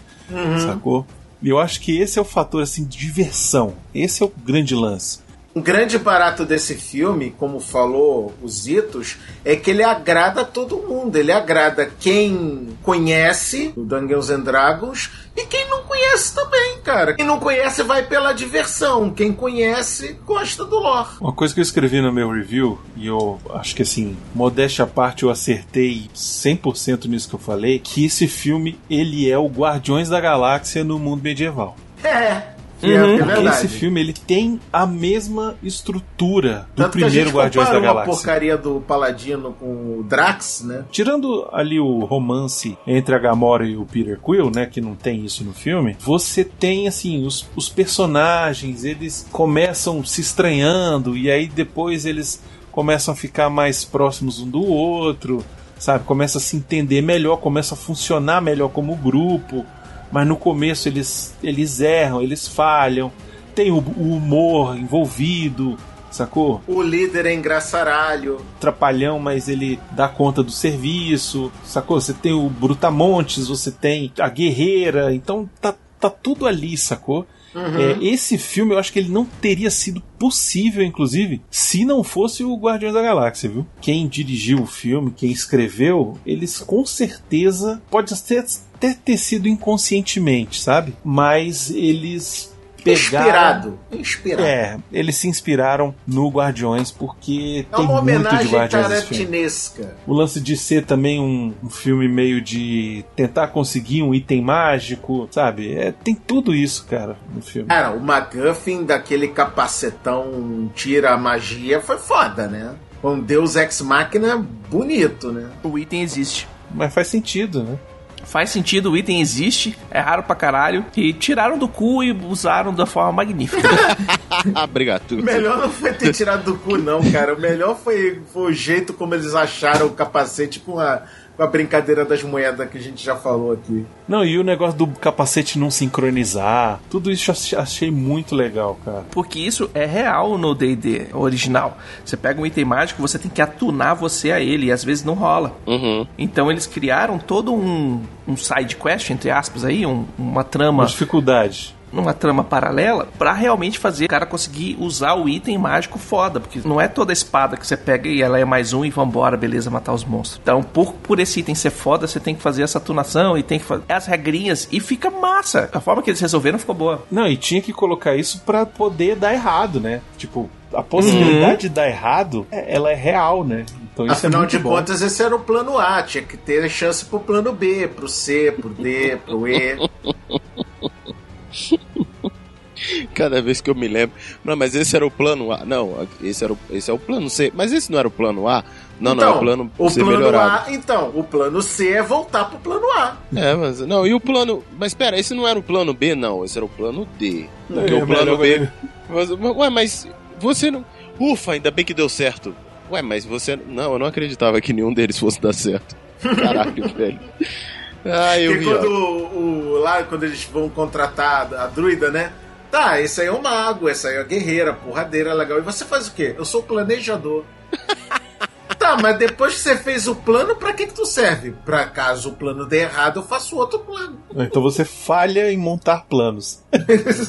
Sacou? E eu acho que esse é o fator assim de diversão. Esse é o grande lance. Um grande barato desse filme, como falou os Itos, é que ele agrada todo mundo. Ele agrada quem conhece o Dungeons and Dragons e quem não conhece também, cara. Quem não conhece vai pela diversão. Quem conhece gosta do lore. Uma coisa que eu escrevi no meu review, e eu acho que assim, modéstia à parte, eu acertei 100% nisso que eu falei, que esse filme, ele é o Guardiões da Galáxia no mundo medieval. É. É, Uhum. é verdade. esse filme, ele tem a mesma estrutura do Tanto que a primeiro Guardiões da Galáxia. porcaria do Paladino com o Drax, né? Tirando ali o romance entre a Gamora e o Peter Quill, né, que não tem isso no filme, você tem assim os, os personagens, eles começam se estranhando e aí depois eles começam a ficar mais próximos um do outro, sabe? Começa a se entender melhor, começa a funcionar melhor como grupo, mas no começo eles eles erram, eles falham, tem o, o humor envolvido, sacou? O líder é engraçaralho. trapalhão, mas ele dá conta do serviço, sacou? Você tem o Brutamontes, você tem a Guerreira, então tá, tá tudo ali, sacou? É, esse filme eu acho que ele não teria sido possível, inclusive, se não fosse o Guardiões da Galáxia, viu? Quem dirigiu o filme, quem escreveu, eles com certeza pode até, até ter sido inconscientemente, sabe? Mas eles pegaram. Inspirado. Inspirado. É, eles se inspiraram no Guardiões porque É tem uma muito de homenagem Guardiões nesse filme. tarantinesca. O lance de ser também um, um filme meio de tentar conseguir um item mágico, sabe? É, tem tudo isso, cara, no filme. Cara, o McGuffin daquele capacetão tira a magia foi foda, né? Um Deus Ex Machina bonito, né? O item existe. Mas faz sentido, né? Faz sentido, o item existe, é raro pra caralho. E tiraram do cu e usaram da forma magnífica. Obrigado. O melhor não foi ter tirado do cu, não, cara. O melhor foi, foi o jeito como eles acharam o capacete com a, a brincadeira das moedas que a gente já falou aqui. Não, e o negócio do capacete não sincronizar, tudo isso eu ach- achei muito legal, cara. Porque isso é real no D&D original. Você pega um item mágico, você tem que atunar você a ele, e às vezes não rola. Uhum. Então eles criaram todo um, um side quest, entre aspas, aí, um- uma trama Uma dificuldade. Numa trama paralela pra realmente fazer o cara conseguir usar o item mágico foda, porque não é toda espada que você pega e ela é mais um e vambora, beleza, matar os monstros. Então, por, por esse item ser foda, você tem que fazer essa tunação e tem que fazer as regrinhas e fica massa. A forma que eles resolveram ficou boa. Não, e tinha que colocar isso pra poder dar errado, né? Tipo, a possibilidade de dar errado, é- ela é real, né? Então isso Afinal é de bom. contas, esse era o plano A. Tinha que ter chance pro plano B, pro C, pro D, pro E. Cada vez que eu me lembro. Não, mas esse era o plano A. Não, esse, era o, esse é o plano C. Mas esse não era o plano A? Não, não, é o plano o C plano melhorado. A, então, o plano C é voltar pro plano A. É, mas. Não, e o plano. Mas pera, esse não era o plano B, não. Esse era o plano D. Porque É, o plano B. Mas, ué, mas você não. Ufa, ainda bem que deu certo. Ué, mas você. Não, eu não acreditava que nenhum deles fosse dar certo. Caralho, velho. Ah, eu ó. quando o, o- lá, quando eles vão contratar a druida, né? Tá, esse aí é o mago, essa aí é a guerreira, porradeira, legal. E você faz o quê? Eu sou o planejador. tá, mas depois que você fez o plano, pra que que tu serve? Pra caso o plano dê errado, eu faço outro plano. Então você falha em montar planos.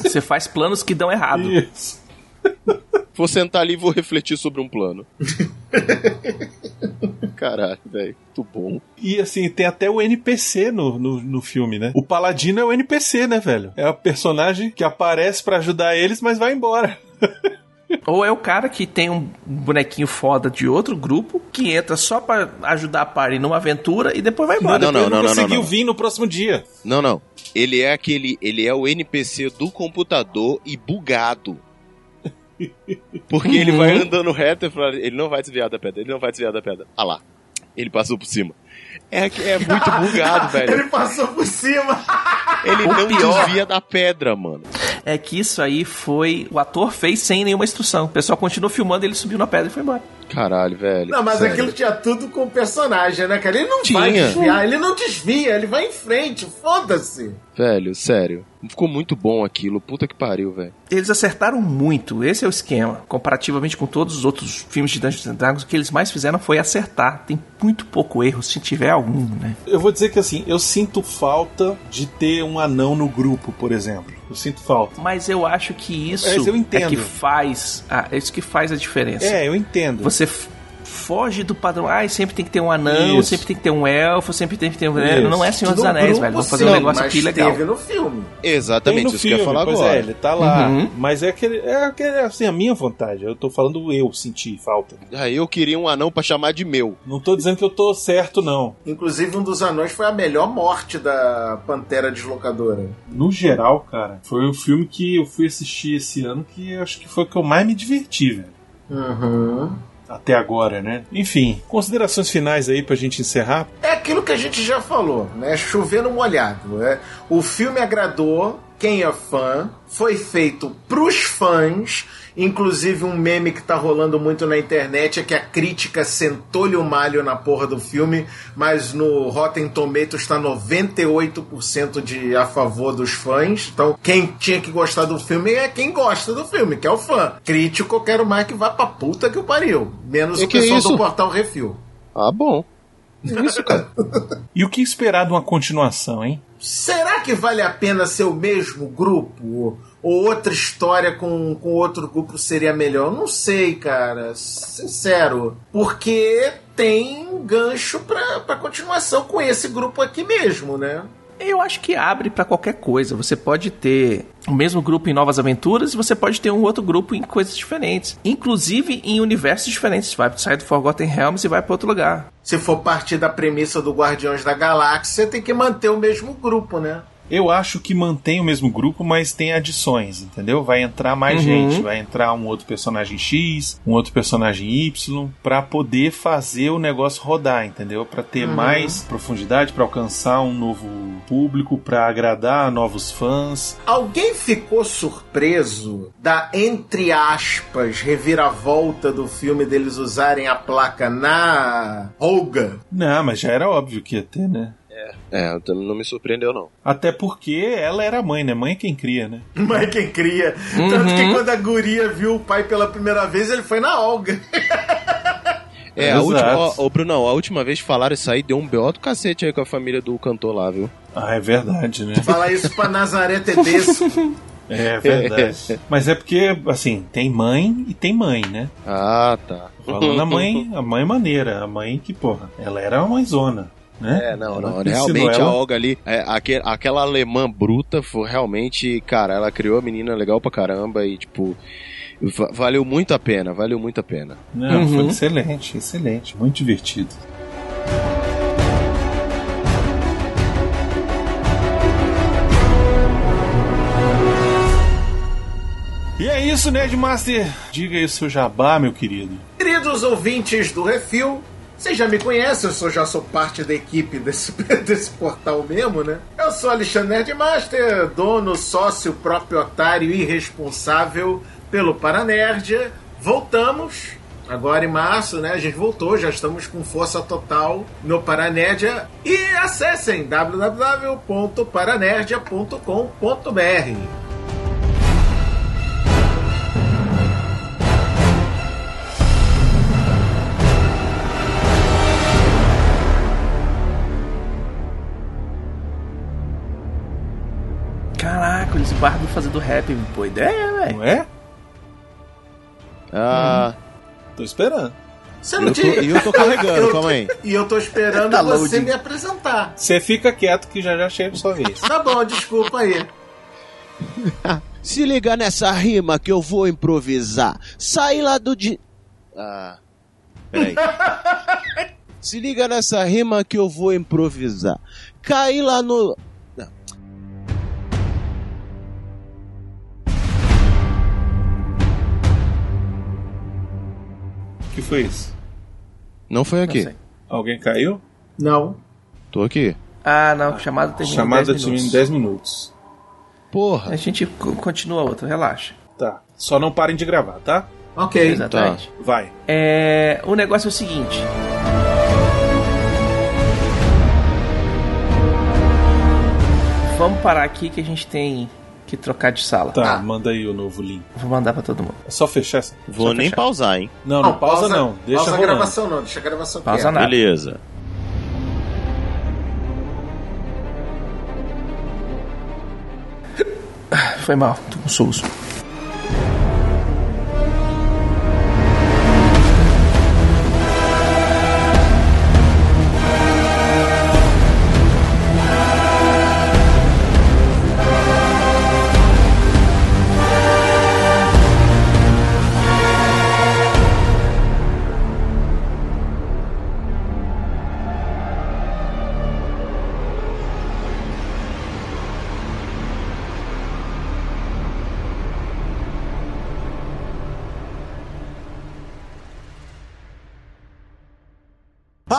Você faz planos que dão errado. Isso. Vou sentar ali e vou refletir sobre um plano. Caralho, velho. Muito bom. E assim, tem até o NPC no, no, no filme, né? O Paladino é o NPC, né, velho? É o personagem que aparece pra ajudar eles, mas vai embora. Ou é o cara que tem um bonequinho foda de outro grupo, que entra só pra ajudar a party numa aventura e depois vai embora. Não, não, Ele não, não, conseguiu não. vir no próximo dia. Não, não. Ele é aquele. Ele é o NPC do computador e bugado. Porque ele vai andando reto e fala, ele não vai desviar da pedra, ele não vai desviar da pedra. Ah lá. Ele passou por cima. É, que é muito bugado, velho. Ele passou por cima. Ele O não pior- desvia da pedra, mano. É que isso aí foi. O ator fez sem nenhuma instrução. O pessoal continuou filmando, ele subiu na pedra e foi embora. Caralho, velho. Não, mas sério. aquilo tinha tudo com o personagem, né, cara? Ele não Tinha. vai desviar, ele não desvia, ele vai em frente, foda-se. Velho, sério. Ficou muito bom aquilo. Puta que pariu, velho. Eles acertaram muito, esse é o esquema. Comparativamente com todos os outros filmes de Dungeons and Dragons, o que eles mais fizeram foi acertar. Tem muito pouco erro, se tiver algum, né? Eu vou dizer que assim, eu sinto falta de ter um anão no grupo, por exemplo. Eu sinto falta. Mas eu acho que isso Mas eu entendo. é que faz. Ah, é isso que faz a diferença. É, eu entendo. Você foge do padrão. Ai, sempre tem que ter um anão, Isso. sempre tem que ter um elfo, sempre tem que ter um. Isso. Não é Senhor dos No Anéis, grupo, velho. Vamos fazer sim, um negócio aqui legal. teve no filme. Exatamente, no isso que eu ia falar pois agora. é, ele tá lá. Uhum. Mas é aquele, é aquele, assim, a minha vontade. Eu tô falando eu sentir falta. Aí eu queria um anão pra chamar de meu. Não tô dizendo que eu tô certo, não. Inclusive, um dos anões foi a melhor morte da Pantera Deslocadora. No geral, cara, foi o filme que eu fui assistir esse ano que eu acho que foi o que eu mais me diverti, velho. Uhum. Até agora, né? Enfim, considerações finais aí pra gente encerrar. É aquilo que a gente já falou, né? Chover no molhado. Né? O filme agradou quem é fã, foi feito pros fãs. Inclusive, um meme que tá rolando muito na internet é que a crítica sentou-lhe o malho na porra do filme, mas no Rotten Tomatoes está 98% de a favor dos fãs. Então, quem tinha que gostar do filme é quem gosta do filme, que é o fã. Crítico, eu quero mais que vá pra puta que o pariu. Menos E o que pessoal isso? do Portal Refil. Ah, bom. Isso, cara. E o que esperar de uma continuação, hein? Será que vale a pena ser o mesmo grupo? Ou outra história com, com outro grupo seria melhor? Não sei, cara. Sincero. Porque tem gancho pra, pra continuação com esse grupo aqui mesmo, né? Eu acho que abre pra qualquer coisa. Você pode ter o mesmo grupo em Novas Aventuras e você pode ter um outro grupo em coisas diferentes. Inclusive em universos diferentes. Você vai sair do Forgotten Realms e vai pra outro lugar. Se for partir da premissa do Guardiões da Galáxia, tem que manter o mesmo grupo, né? Eu acho que mantém o mesmo grupo, mas tem adições, entendeu? Vai entrar mais Uhum. gente, vai entrar um outro personagem X, um outro personagem Y, pra poder fazer o negócio rodar, entendeu? Pra ter Uhum. mais profundidade, pra alcançar um novo público, pra agradar novos fãs. Alguém ficou surpreso da, entre aspas, reviravolta do filme deles usarem a placa na Olga? Não, mas já era óbvio que ia ter, né? É, também não me surpreendeu, não. Até porque ela era mãe, né? Mãe é quem cria, né? Mãe quem cria. Tanto que quando a guria viu o pai pela primeira vez, ele foi na Olga. É, a última, ó, ô, Brunão, a última vez que falaram isso aí, deu um B.O. do cacete aí com a família do cantor lá, viu? Ah, é verdade, né? Falar isso pra Nazaré Tedesco. É verdade. Mas é porque, assim, tem mãe e tem mãe, né? Ah, tá. Falando a mãe, a mãe maneira, a mãe que, porra, ela era uma mãezona, né? É, não, Ela não. Realmente a ela- Olga ali, é, aque- aquela alemã bruta, foi realmente, cara, ela criou a menina legal pra caramba e, tipo, va- valeu muito a pena, valeu muito a pena. Não, Uhum. foi excelente, excelente, muito divertido. E é isso, Nerdmaster. Diga aí o seu jabá, meu querido. Queridos ouvintes do Refil, vocês já me conhecem, eu sou, já sou parte da equipe desse, desse portal mesmo, né? Eu sou Alexandre Nerdmaster, dono, sócio, proprietário e responsável pelo Paranerdia. Voltamos agora em março, né? A gente voltou, já estamos com força total no Paranerdia. E acessem www.paranerdia.com.br. bardo fazendo rap, boa ideia, velho. Não é? Ah, Tô esperando. Você não eu tô, tinha- e eu tô carregando, Eu- calma aí. E eu tô esperando Tá você loading. me apresentar. Você fica quieto que já já chega a sua vez. Tá bom, desculpa aí. Se liga nessa rima que eu vou improvisar. Sai lá do di... Ah, peraí. Se liga nessa rima que eu vou improvisar. Caí lá no... que foi isso? Não foi Não aqui. sei. Alguém caiu? Não. Tô aqui. Ah, não, chamada termina Chamada em 10 termina em minutos. 10 minutos. Porra. A gente co- continua outro, relaxa. Tá. Só não parem de gravar, tá? Ok. Exatamente. Vai. É, o negócio é o seguinte. Vamos parar aqui que a gente tem que trocar de sala. Tá, Ah. manda aí o novo link. Vou mandar pra todo mundo. É só fechar essa. Vou Só nem fechar. pausar, hein? Não, não, pausa, não. Deixa pausa a gravação não, deixa a gravação Pausa nada. Beleza. Foi mal, tô com soluço.